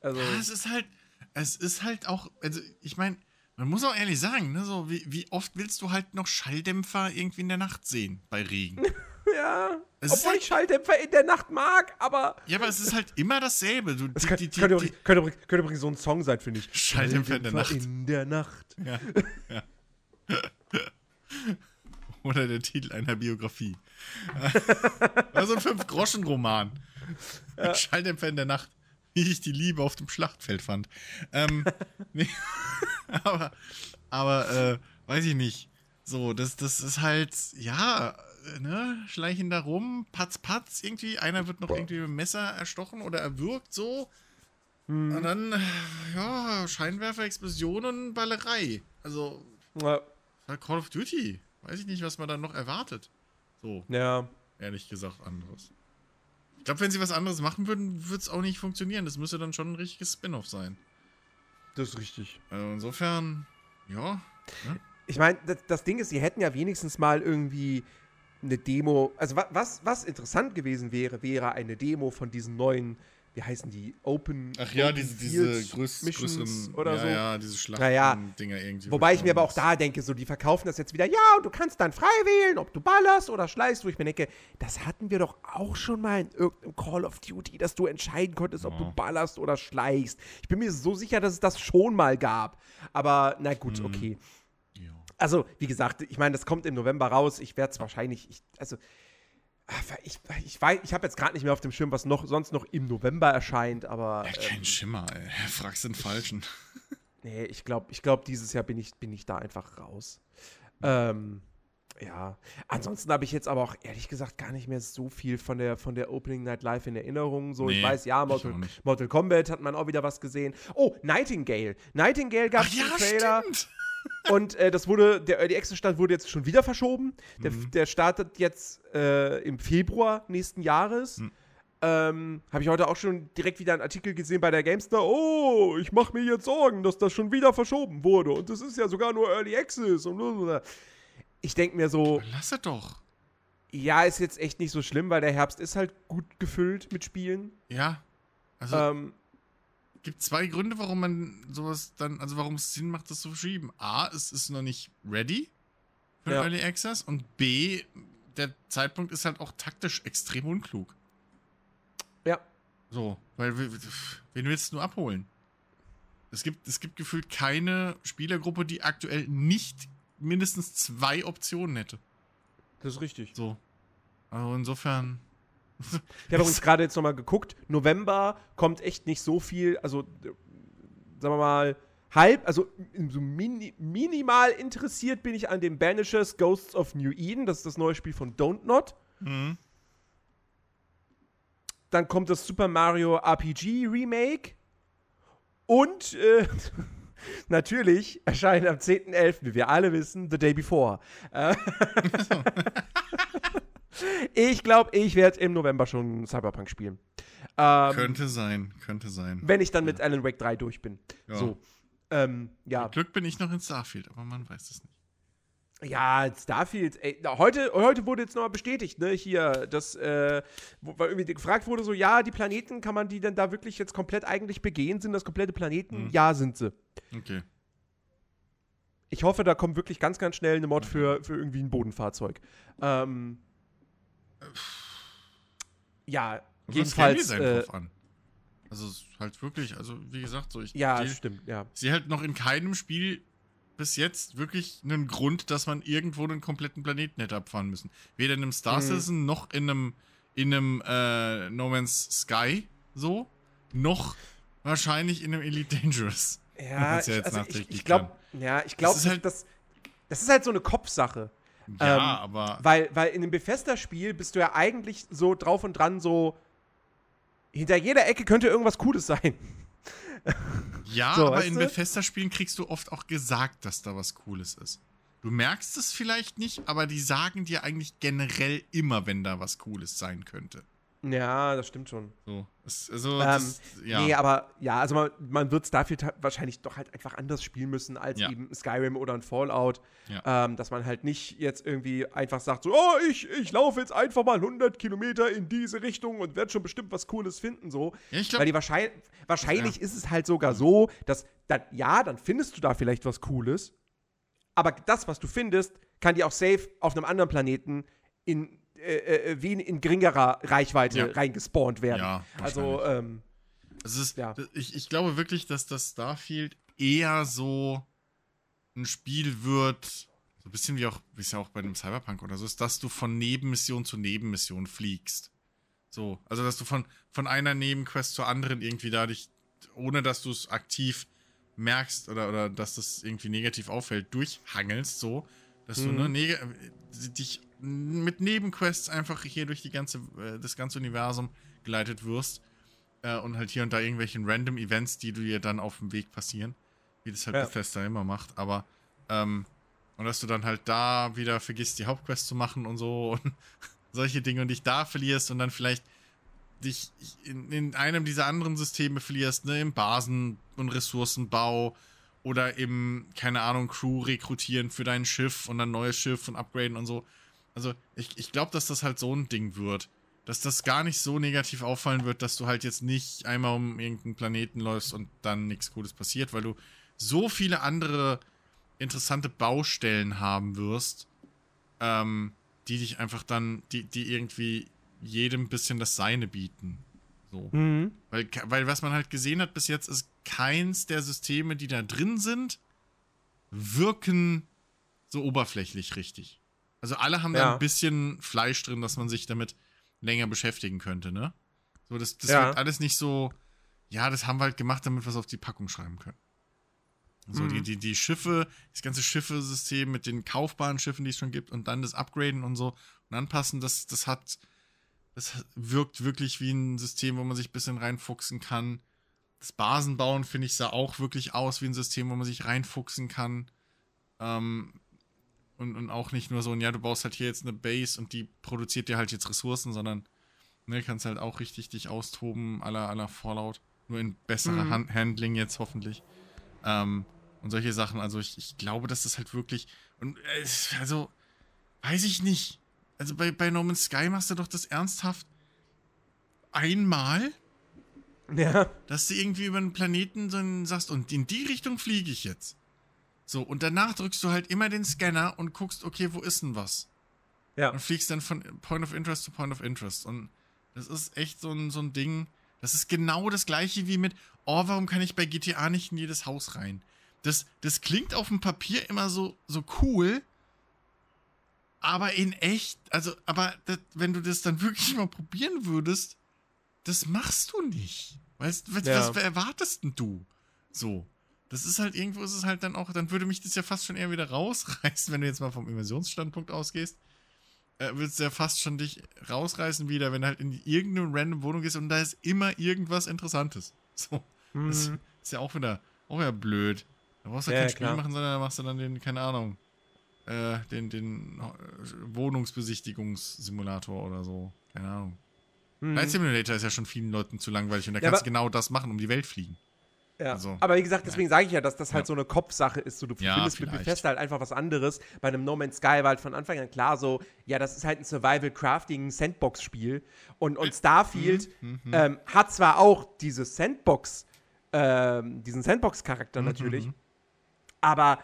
also. Ja, es ist halt, es ist halt auch, also ich meine, man muss auch ehrlich sagen, ne, so wie, wie oft willst du halt noch Schalldämpfer irgendwie in der Nacht sehen bei Regen? ja. Es Obwohl halt, ich Schalldämpfer in der Nacht mag, aber. Ja, aber es ist halt immer dasselbe. Du, das die, die, könnte, die, könnte, könnte, könnte, übrigens so ein Song sein, finde ich. Schalldämpfer, in der Nacht. In der Nacht. Ja. ja. Oder der Titel einer Biografie. also ein Fünf-Groschen-Roman. Ja. Schalldämpfer in der Nacht wie ich die Liebe auf dem Schlachtfeld fand. Ähm, nee, aber, aber äh, weiß ich nicht. So, das, das ist halt, ja, ne, schleichen da rum, patz, patz, irgendwie, einer wird noch irgendwie mit dem Messer erstochen oder erwürgt, so. Hm. Und dann, ja, Scheinwerfer, Explosionen, Ballerei. Also, ja. Call of Duty. Weiß ich nicht, was man dann noch erwartet. So. Ja. Ehrlich gesagt, anderes. Ich glaube, wenn sie was anderes machen würden, würde es auch nicht funktionieren. Das müsste dann schon ein richtiges Spin-off sein. Das ist richtig. Also insofern, ja. Ne? Ich meine, das, das, Ding ist, sie hätten ja wenigstens mal irgendwie eine Demo. Also, was, was interessant gewesen wäre, wäre eine Demo von diesen neuen wie heißen die? Open. Ach ja, Open diese, diese größ, größeren. Oder ja, so. Ja, diese Schlachten-Dinger naja, irgendwie. Wobei ich mir aber auch da denke, so, die verkaufen das jetzt wieder. Ja, und du kannst dann frei wählen, ob du ballerst oder schleißt, wo ich mir denke, das hatten wir doch auch schon mal in irgendeinem Call of Duty, dass du entscheiden konntest, ob du ballerst oder schleichst. Ich bin mir so sicher, dass es das schon mal gab. Aber, na gut, hm. okay. Also, wie gesagt, ich meine, das kommt im November raus. Ich werde es wahrscheinlich, ich, also, ich, ich, weiß, ich habe jetzt gerade nicht mehr auf dem Schirm, was noch, sonst noch im November erscheint, aber. Ja, kein ähm, Schimmer, ey. Fragst den Falschen. nee, ich glaube, ich glaub, dieses Jahr bin ich, bin ich da einfach raus. Ähm, ja. Ansonsten habe ich jetzt aber auch ehrlich gesagt gar nicht mehr so viel von der, von der Opening Night Live in Erinnerung. So, nee, ich weiß, ja, Mortal, Mortal Kombat hat man auch wieder was gesehen. Oh, Nightingale. Nightingale gab es ja, einen Trailer. Stimmt. Und äh, das wurde, der Early Access Start wurde jetzt schon wieder verschoben. Der, mhm. der startet jetzt äh, im Februar nächsten Jahres. Mhm. Ähm, Habe ich heute auch schon direkt wieder einen Artikel gesehen bei der GameStar. Oh, ich mache mir jetzt Sorgen, dass das schon wieder verschoben wurde. Und das ist ja sogar nur Early Access. Und ich denke mir so. Lass es doch. Ja, ist jetzt echt nicht so schlimm, weil der Herbst ist halt gut gefüllt mit Spielen. Ja. Also. Ähm, gibt zwei Gründe, warum man sowas dann, also warum es Sinn macht, das zu verschieben. A, es ist noch nicht ready für ja. Early Access und B, der Zeitpunkt ist halt auch taktisch extrem unklug. Ja. So, weil wen willst du nur abholen? Es gibt, es gibt gefühlt keine Spielergruppe, die aktuell nicht mindestens zwei Optionen hätte. Das ist richtig. So. Also insofern. Ich habe übrigens gerade jetzt nochmal geguckt. November kommt echt nicht so viel. Also, sagen wir mal, halb, also so mini, minimal interessiert bin ich an dem Banishers Ghosts of New Eden. Das ist das neue Spiel von Don't Not. Mhm. Dann kommt das Super Mario RPG Remake. Und äh, natürlich erscheint am 10.11., wie wir alle wissen, The Day Before. Äh, ich glaube, ich werde im November schon Cyberpunk spielen. Ähm, könnte sein, könnte sein. Wenn ich dann mit Alan Wake 3 durch bin. Ja. So. Ähm, ja. Mit Glück bin ich noch in Starfield, aber man weiß es nicht. Ja, Starfield, ey, heute, heute wurde jetzt nochmal bestätigt, ne, hier, dass, äh, weil irgendwie gefragt wurde, so, ja, die Planeten, kann man die denn da wirklich jetzt komplett eigentlich begehen? Sind das komplette Planeten? Mhm. Ja, sind sie. Okay. Ich hoffe, da kommt wirklich ganz, ganz schnell eine Mod für, für irgendwie ein Bodenfahrzeug. Ähm, ja, Und jedenfalls. Das äh, an. Also halt wirklich, also wie gesagt, so ich. Ja, die, stimmt, ja. Sie halt noch in keinem Spiel bis jetzt wirklich einen Grund, dass man irgendwo einen kompletten Planeten hätte abfahren müssen. Weder in einem Star mhm. Citizen noch in einem, in einem äh, No Man's Sky so, noch wahrscheinlich in einem Elite Dangerous. Ja, ja ich, also ich, ich glaube, ja, ich glaube, das, halt- das, das ist halt so eine Kopfsache. Ja, Ähm, aber. Weil, weil in dem Bethesda-Spiel bist du ja eigentlich so drauf und dran, so hinter jeder Ecke könnte irgendwas Cooles sein. Ja, So, aber in? Bethesda-Spielen kriegst du oft auch gesagt, dass da was Cooles ist. Du merkst es vielleicht nicht, aber die sagen dir eigentlich generell immer, wenn da was Cooles sein könnte. Ja, das stimmt schon. So, es, also, Ähm, das, ja. Nee, aber ja, also man, man wird Starfield ta- wahrscheinlich doch halt einfach anders spielen müssen als Ja. eben Skyrim oder ein Fallout. Ja. Ähm, dass man halt nicht jetzt irgendwie einfach sagt, so, oh, ich, ich laufe jetzt einfach mal 100 Kilometer in diese Richtung und werde schon bestimmt was Cooles finden, so. ja, ich Weil glaube, die wahrscheinlich, wahrscheinlich ist es halt sogar so, dass, dann, ja, dann findest du da vielleicht was Cooles, aber das, was du findest, kann dir auch safe auf einem anderen Planeten in, äh, äh, wie in, in geringerer Reichweite Ja. reingespawnt werden. Ja, also, ähm, es ist, ja. ich, ich glaube wirklich, dass das Starfield eher so ein Spiel wird, so ein bisschen wie auch, wie es ja auch bei einem Cyberpunk oder so ist, dass du von Nebenmission zu Nebenmission fliegst. So, also dass du von, von einer Nebenquest zur anderen irgendwie da dich, ohne dass du es aktiv merkst oder, oder dass das irgendwie negativ auffällt, durchhangelst, so, dass du Mhm. ne, neg dich mit Nebenquests einfach hier durch die ganze, äh, das ganze Universum geleitet wirst äh, und halt hier und da irgendwelchen random Events, die dir dann auf dem Weg passieren, wie das halt Ja. Bethesda immer macht, aber ähm, und dass du dann halt da wieder vergisst, die Hauptquest zu machen und so und solche Dinge und dich da verlierst und dann vielleicht dich in, in einem dieser anderen Systeme verlierst, ne, im Basen- und Ressourcenbau oder im, keine Ahnung, Crew rekrutieren für dein Schiff und dann neues Schiff und upgraden und so. Also ich, ich glaube, dass das halt so ein Ding wird. Dass das gar nicht so negativ auffallen wird, dass du halt jetzt nicht einmal um irgendeinen Planeten läufst und dann nichts Gutes passiert, weil du so viele andere interessante Baustellen haben wirst, ähm, die dich einfach dann, die, die irgendwie jedem ein bisschen das Seine bieten. So. Mhm. Weil, weil was man halt gesehen hat bis jetzt, ist keins der Systeme, die da drin sind, wirken so oberflächlich richtig. Also alle haben da Ja. ein bisschen Fleisch drin, dass man sich damit länger beschäftigen könnte, ne? So, das, das Ja. wird alles nicht so, ja, das haben wir halt gemacht, damit wir es auf die Packung schreiben können. So, Mhm. die, die, die Schiffe, das ganze Schiffesystem mit den kaufbaren Schiffen, die es schon gibt, und dann das Upgraden und so und anpassen, das, das hat, das wirkt wirklich wie ein System, wo man sich ein bisschen reinfuchsen kann. Das Basenbauen, finde ich, sah auch wirklich aus wie ein System, wo man sich reinfuchsen kann. Ähm, und, und auch nicht nur so, ja, du baust halt hier jetzt eine Base und die produziert dir halt jetzt Ressourcen, sondern ne, kannst halt auch richtig dich austoben, aller aller Fallout. Nur in besserer Mhm. Han Handling jetzt hoffentlich. Ähm, und solche Sachen. Also ich, ich glaube, dass das halt wirklich. Und äh, also, weiß ich nicht. Also bei, bei No Man's Sky machst du doch das ernsthaft einmal, Ja. dass du irgendwie über einen Planeten so einen sagst, und in die Richtung fliege ich jetzt. So, und danach drückst du halt immer den Scanner und guckst, okay, wo ist denn was? Ja. Und fliegst dann von Point of Interest zu Point of Interest. Und das ist echt so ein, so ein Ding. Das ist genau das gleiche wie mit, oh, warum kann ich bei GTA nicht in jedes Haus rein? Das, das klingt auf dem Papier immer so, so cool, aber in echt, also, aber das, wenn du das dann wirklich mal probieren würdest, das machst du nicht. Weißt was, Ja. was erwartest denn du? So. Das ist halt, irgendwo ist es halt dann auch, dann würde mich das ja fast schon eher wieder rausreißen, wenn du jetzt mal vom Immersionsstandpunkt ausgehst. Äh, würdest du ja fast schon dich rausreißen wieder, wenn du halt in irgendeine random Wohnung gehst und da ist immer irgendwas Interessantes. So. Das Mhm. ist ja auch wieder, auch wieder blöd. Da brauchst du Ja, kein Spiel klar. machen, sondern da machst du dann den, keine Ahnung, äh, den, den äh, Wohnungsbesichtigungssimulator oder so. Keine Ahnung. Mhm. Flight Simulator ist ja schon vielen Leuten zu langweilig und da Ja, kannst du genau das machen, um die Welt fliegen. Ja. Also, aber wie gesagt, deswegen sage ich ja, dass das halt Ja. so eine Kopfsache ist. So, du findest mit. Bethesda halt einfach was anderes. Bei einem No Man's Sky war halt von Anfang an klar so, ja, das ist halt ein Survival-Crafting-Sandbox-Spiel. Und, und Starfield Mhm, ähm, hat zwar auch diese Sandbox, ähm, diesen Sandbox-Charakter Mhm, natürlich, aber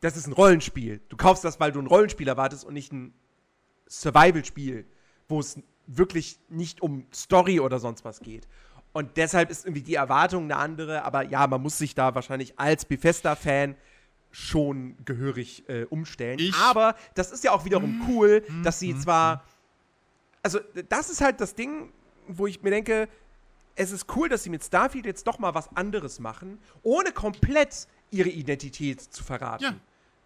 das ist ein Rollenspiel. Du kaufst das, weil du ein Rollenspiel erwartest und nicht ein Survival-Spiel, wo es wirklich nicht um Story oder sonst was geht. Und deshalb ist irgendwie die Erwartung eine andere, aber ja, man muss sich da wahrscheinlich als Bethesda-Fan schon gehörig äh, umstellen. Ich- aber das ist ja auch wiederum cool, dass sie zwar. Also, das ist halt das Ding, wo ich mir denke, es ist cool, dass sie mit Starfield jetzt doch mal was anderes machen, ohne komplett ihre Identität zu verraten. Ja.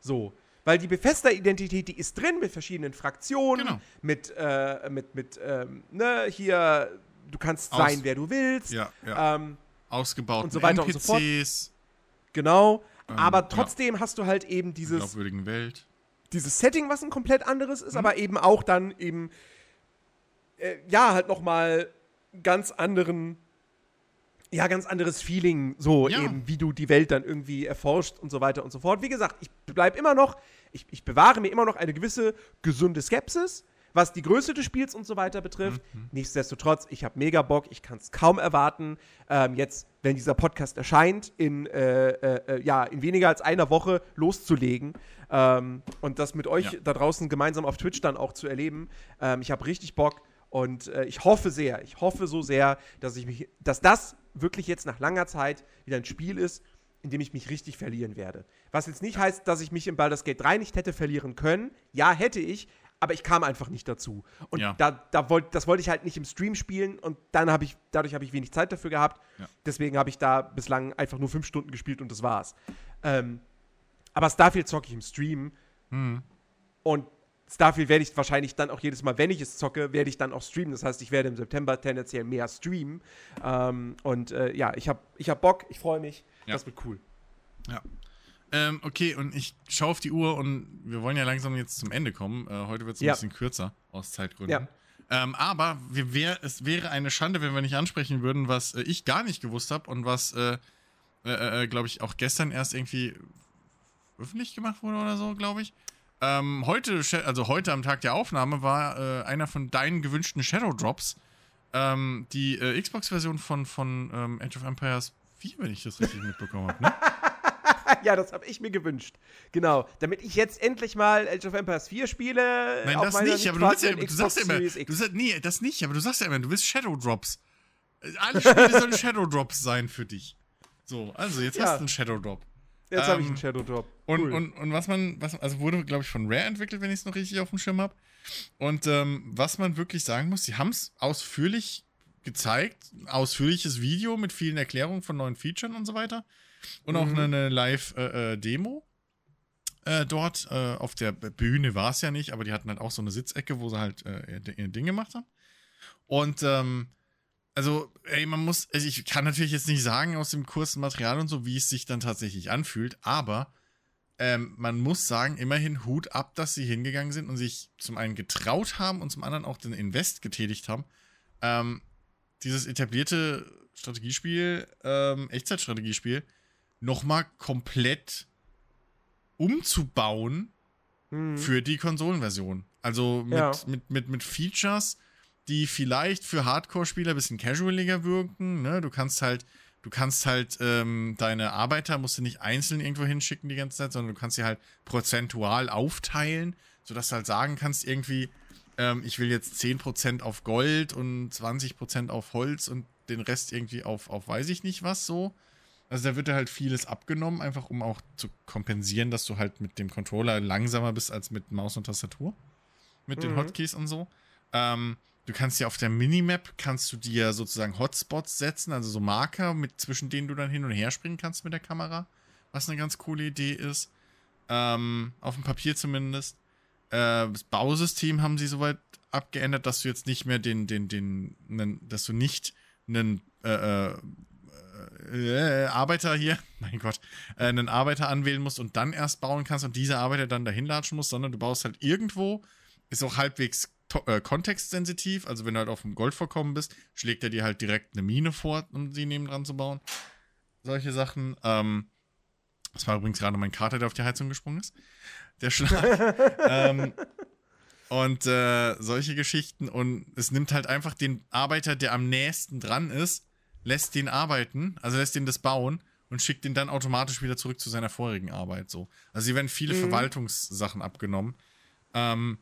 So. Weil die Bethesda-Identität, die ist drin mit verschiedenen Fraktionen, Genau. mit, äh, mit, mit, ähm, ne, hier, du kannst Aus- sein, wer du willst. Ja, ja. Ähm, Ausgebauten und so weiter und so fort. NPCs, genau. Ähm, Aber ja. trotzdem hast du halt eben dieses, glaubwürdigen Welt. dieses Setting, was ein komplett anderes Mhm. ist, aber eben auch dann eben, äh, ja, halt nochmal ganz anderen, ja, ganz anderes Feeling, so Ja. eben, wie du die Welt dann irgendwie erforscht und so weiter und so fort. Wie gesagt, ich bleib immer noch, ich, ich bewahre mir immer noch eine gewisse gesunde Skepsis, was die Größe des Spiels und so weiter betrifft. Mhm. Nichtsdestotrotz, ich habe mega Bock, ich kann es kaum erwarten, ähm, jetzt, wenn dieser Podcast erscheint, in, äh, äh, äh, ja, in weniger als einer Woche loszulegen ähm, und das mit euch Ja. da draußen gemeinsam auf Twitch dann auch zu erleben. Ähm, ich habe richtig Bock und äh, ich hoffe sehr, ich hoffe so sehr, dass ich mich, dass das wirklich jetzt nach langer Zeit wieder ein Spiel ist, in dem ich mich richtig verlieren werde. Was jetzt nicht heißt, dass ich mich in Baldur's Gate 3 nicht hätte verlieren können. Ja, hätte ich, aber ich kam einfach nicht dazu. Und Ja. da, da wollt, das wollte ich halt nicht im Stream spielen und dann habe ich, dadurch habe ich wenig Zeit dafür gehabt. Ja. Deswegen habe ich da bislang einfach nur fünf Stunden gespielt und das war's. Ähm, aber Starfield zocke ich im Stream Hm. und Starfield werde ich wahrscheinlich dann auch jedes Mal, wenn ich es zocke, werde ich dann auch streamen. Das heißt, ich werde im September tendenziell mehr streamen. Ähm, und äh, ja, ich habe ich hab Bock, ich freue mich. Ja. Das wird cool. Ja. Ähm, okay, und ich schaue auf die Uhr und wir wollen ja langsam jetzt zum Ende kommen. Äh, heute wird es ein Ja. bisschen kürzer, aus Zeitgründen. Ja. Ähm, aber wir wär, es wäre eine Schande, wenn wir nicht ansprechen würden, was äh, ich gar nicht gewusst habe und was, äh, äh, äh, glaube ich, auch gestern erst irgendwie öffentlich gemacht wurde oder so, glaube ich. Ähm, heute, also heute am Tag der Aufnahme, war äh, einer von deinen gewünschten Shadow Drops ähm, die äh, Xbox-Version von, von ähm, Age of Empires 4, wenn ich das richtig mitbekommen habe. Ne? ja, das habe ich mir gewünscht. Genau. Damit ich jetzt endlich mal Age of Empires 4 spiele. Nein, das nicht, aber du, willst ja, du sagst ja immer, du sagst, nee, das nicht, aber du sagst ja immer, du willst Shadow Drops. Alle Spiele sollen Shadow Drops sein für dich. So, also jetzt Ja. hast du einen Shadow Drop. Jetzt habe ich ähm, einen Shadow Drop. Und, Cool. und, und was man, was, also wurde, glaube ich, von Rare entwickelt, wenn ich es noch richtig auf dem Schirm habe. Und ähm, was man wirklich sagen muss, sie haben es ausführlich gezeigt, ein ausführliches Video mit vielen Erklärungen von neuen Features und so weiter. Und auch Mhm. eine, eine Live-Demo. Äh, dort äh, auf der Bühne war es ja nicht, aber die hatten halt auch so eine Sitzecke, wo sie halt äh, ihr, ihr Ding gemacht haben. Und ähm, also, ey, man muss, also ich kann natürlich jetzt nicht sagen aus dem kurzen Material und so, wie es sich dann tatsächlich anfühlt, aber ähm, man muss sagen, immerhin Hut ab, dass sie hingegangen sind und sich zum einen getraut haben und zum anderen auch den Invest getätigt haben. Ähm, dieses etablierte Strategiespiel, ähm, Echtzeitstrategiespiel, nochmal komplett umzubauen Mhm. für die Konsolenversion. Also mit, Ja. mit, mit, mit Features, die vielleicht für Hardcore-Spieler ein bisschen casualiger wirken. Ne? Du kannst halt, du kannst halt ähm, deine Arbeiter musst du nicht einzeln irgendwo hinschicken die ganze Zeit, sondern du kannst sie halt prozentual aufteilen, sodass du halt sagen kannst, irgendwie, ähm, ich will jetzt 10% auf Gold und 20% auf Holz und den Rest irgendwie auf, auf weiß ich nicht was so. Also da wird dir halt vieles abgenommen, einfach um auch zu kompensieren, dass du halt mit dem Controller langsamer bist als mit Maus und Tastatur. Mit den Mhm. Hotkeys und so. Ähm, du kannst ja auf der Minimap, kannst du dir sozusagen Hotspots setzen, also so Marker, mit, zwischen denen du dann hin und her springen kannst mit der Kamera. Was eine ganz coole Idee ist. Ähm, auf dem Papier zumindest. Äh, das Bausystem haben sie soweit abgeändert, dass du jetzt nicht mehr den, den, den, nen, dass du nicht einen äh, äh, äh, Arbeiter hier, mein Gott, äh, einen Arbeiter anwählen musst und dann erst bauen kannst und dieser Arbeiter dann dahin latschen muss, sondern du baust halt irgendwo, ist auch halbwegs äh, kontextsensitiv, also wenn du halt auf dem Goldvorkommen bist, schlägt er dir halt direkt eine Mine vor, um sie nebendran zu bauen. Solche Sachen. Ähm, das war übrigens gerade mein Kater, der auf die Heizung gesprungen ist. Der Schlag. ähm, und äh, solche Geschichten. Und es nimmt halt einfach den Arbeiter, der am nächsten dran ist, lässt den arbeiten, also lässt den das bauen und schickt den dann automatisch wieder zurück zu seiner vorigen Arbeit. So. Also hier werden viele Mhm. Verwaltungssachen abgenommen. Ähm,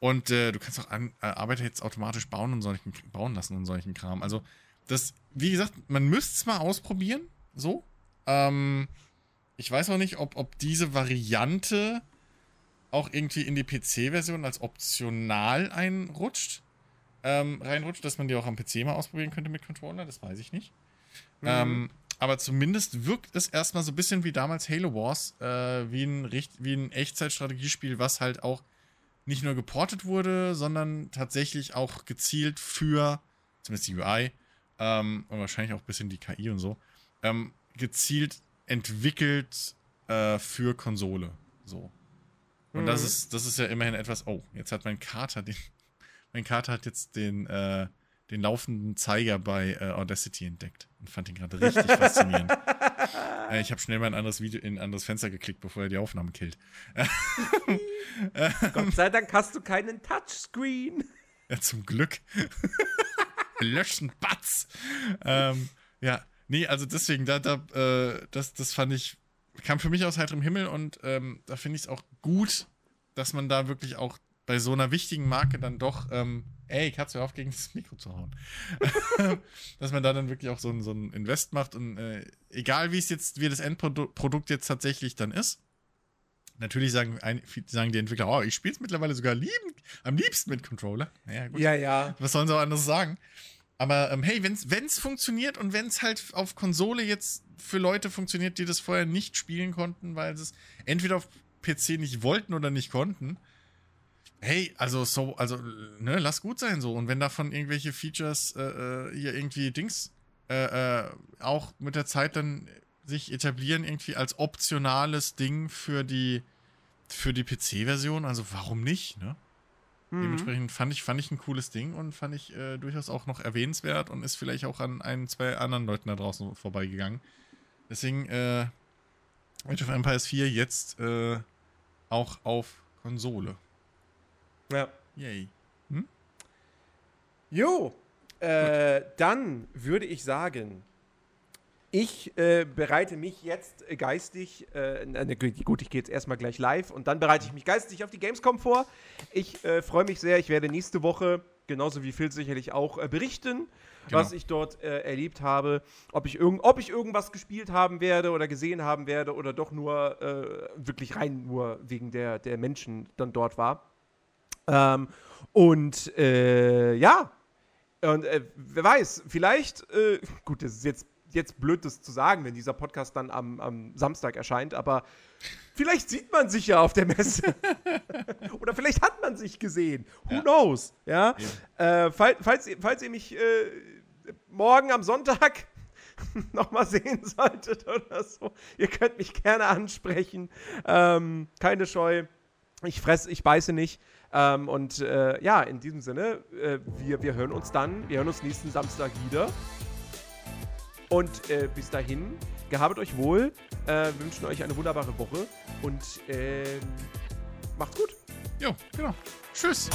und äh, du kannst auch an, äh, Arbeiter jetzt automatisch bauen und solchen bauen lassen und solchen Kram. Also, das, wie gesagt, man müsste es mal ausprobieren. So. Ähm, ich weiß auch nicht, ob, ob diese Variante auch irgendwie in die PC-Version als optional einrutscht. ähm, reinrutscht, dass man die auch am PC mal ausprobieren könnte mit Controller, das weiß ich nicht. Mhm. Ähm, aber zumindest wirkt es erstmal so ein bisschen wie damals Halo Wars, äh, wie ein, wie ein Echtzeitstrategiespiel, was halt auch nicht nur geportet wurde, sondern tatsächlich auch gezielt für, zumindest die UI, ähm, und wahrscheinlich auch ein bisschen die KI und so, ähm, gezielt entwickelt äh, für Konsole. So. Und mhm. das ist, das ist ja immerhin etwas. Oh, jetzt hat mein Kater den. Mein Kater hat jetzt den, äh, den laufenden Zeiger bei äh, Audacity entdeckt und fand ihn gerade richtig faszinierend. Äh, ich habe schnell mal ein anderes Video in ein anderes Fenster geklickt, bevor er die Aufnahme killt. Gott sei Dank hast du keinen Touchscreen. Ja, zum Glück. Löschen, Batz. Ähm, ja, nee, also deswegen, da, da, äh, das, das fand ich kam für mich aus heiterem Himmel und ähm, da finde ich es auch gut, dass man da wirklich auch bei so einer wichtigen Marke dann doch, ähm, ey, Katze, hör auf, gegen das Mikro zu hauen. dass man da dann wirklich auch so ein, so ein Invest macht und äh, egal wie es jetzt, wie das Endprodukt jetzt tatsächlich dann ist. Natürlich sagen, sagen die Entwickler, oh, ich spiele es mittlerweile sogar lieben, am liebsten mit Controller. Naja, gut. Ja, ja. Was sollen sie auch anderes sagen? Aber ähm, hey, wenn es funktioniert und wenn es halt auf Konsole jetzt für Leute funktioniert, die das vorher nicht spielen konnten, weil sie es entweder auf PC nicht wollten oder nicht konnten, hey, also so, also, ne, lass gut sein so. Und wenn davon irgendwelche Features äh, äh hier irgendwie Dings äh, äh, auch mit der Zeit dann sich etablieren, irgendwie als optionales Ding für die, für die PC-Version, also warum nicht, ne? Mhm. Dementsprechend fand ich, fand ich ein cooles Ding und fand ich äh, durchaus auch noch erwähnenswert und ist vielleicht auch an ein, zwei anderen Leuten da draußen vorbeigegangen. Deswegen, äh, Age of Empires 4 jetzt äh, auch auf Konsole. Ja. Yay. Hm? Jo, äh, dann würde ich sagen, ich äh, bereite mich jetzt geistig, äh, ne, gut, ich gehe jetzt erstmal gleich live und dann bereite ich mich geistig auf die Gamescom vor. Ich äh, freue mich sehr, ich werde nächste Woche, genauso wie Phil sicherlich auch, äh, berichten, genau. was ich dort äh, erlebt habe, ob ich, irgend, ob ich irgendwas gespielt haben werde oder gesehen haben werde oder doch nur äh, wirklich rein nur wegen der, der Menschen dann dort war. Ähm, und ja, und wer weiß, vielleicht, gut, das ist jetzt jetzt blöd, das zu sagen, wenn dieser Podcast dann am, am Samstag erscheint, aber vielleicht sieht man sich ja auf der Messe. Oder vielleicht hat man sich gesehen. Who ja. knows? Ja. ja. Äh, falls, falls, ihr, falls ihr mich äh, morgen am Sonntag nochmal sehen solltet oder so, ihr könnt mich gerne ansprechen. Ähm, keine Scheu. Ich fresse, ich beiße nicht. Ähm, und äh, ja, in diesem Sinne, äh, wir, wir hören uns dann, wir hören uns nächsten Samstag wieder. Und äh, bis dahin, gehabet euch wohl, äh, wünschen euch eine wunderbare Woche und äh, macht's gut. Jo, genau. Tschüss.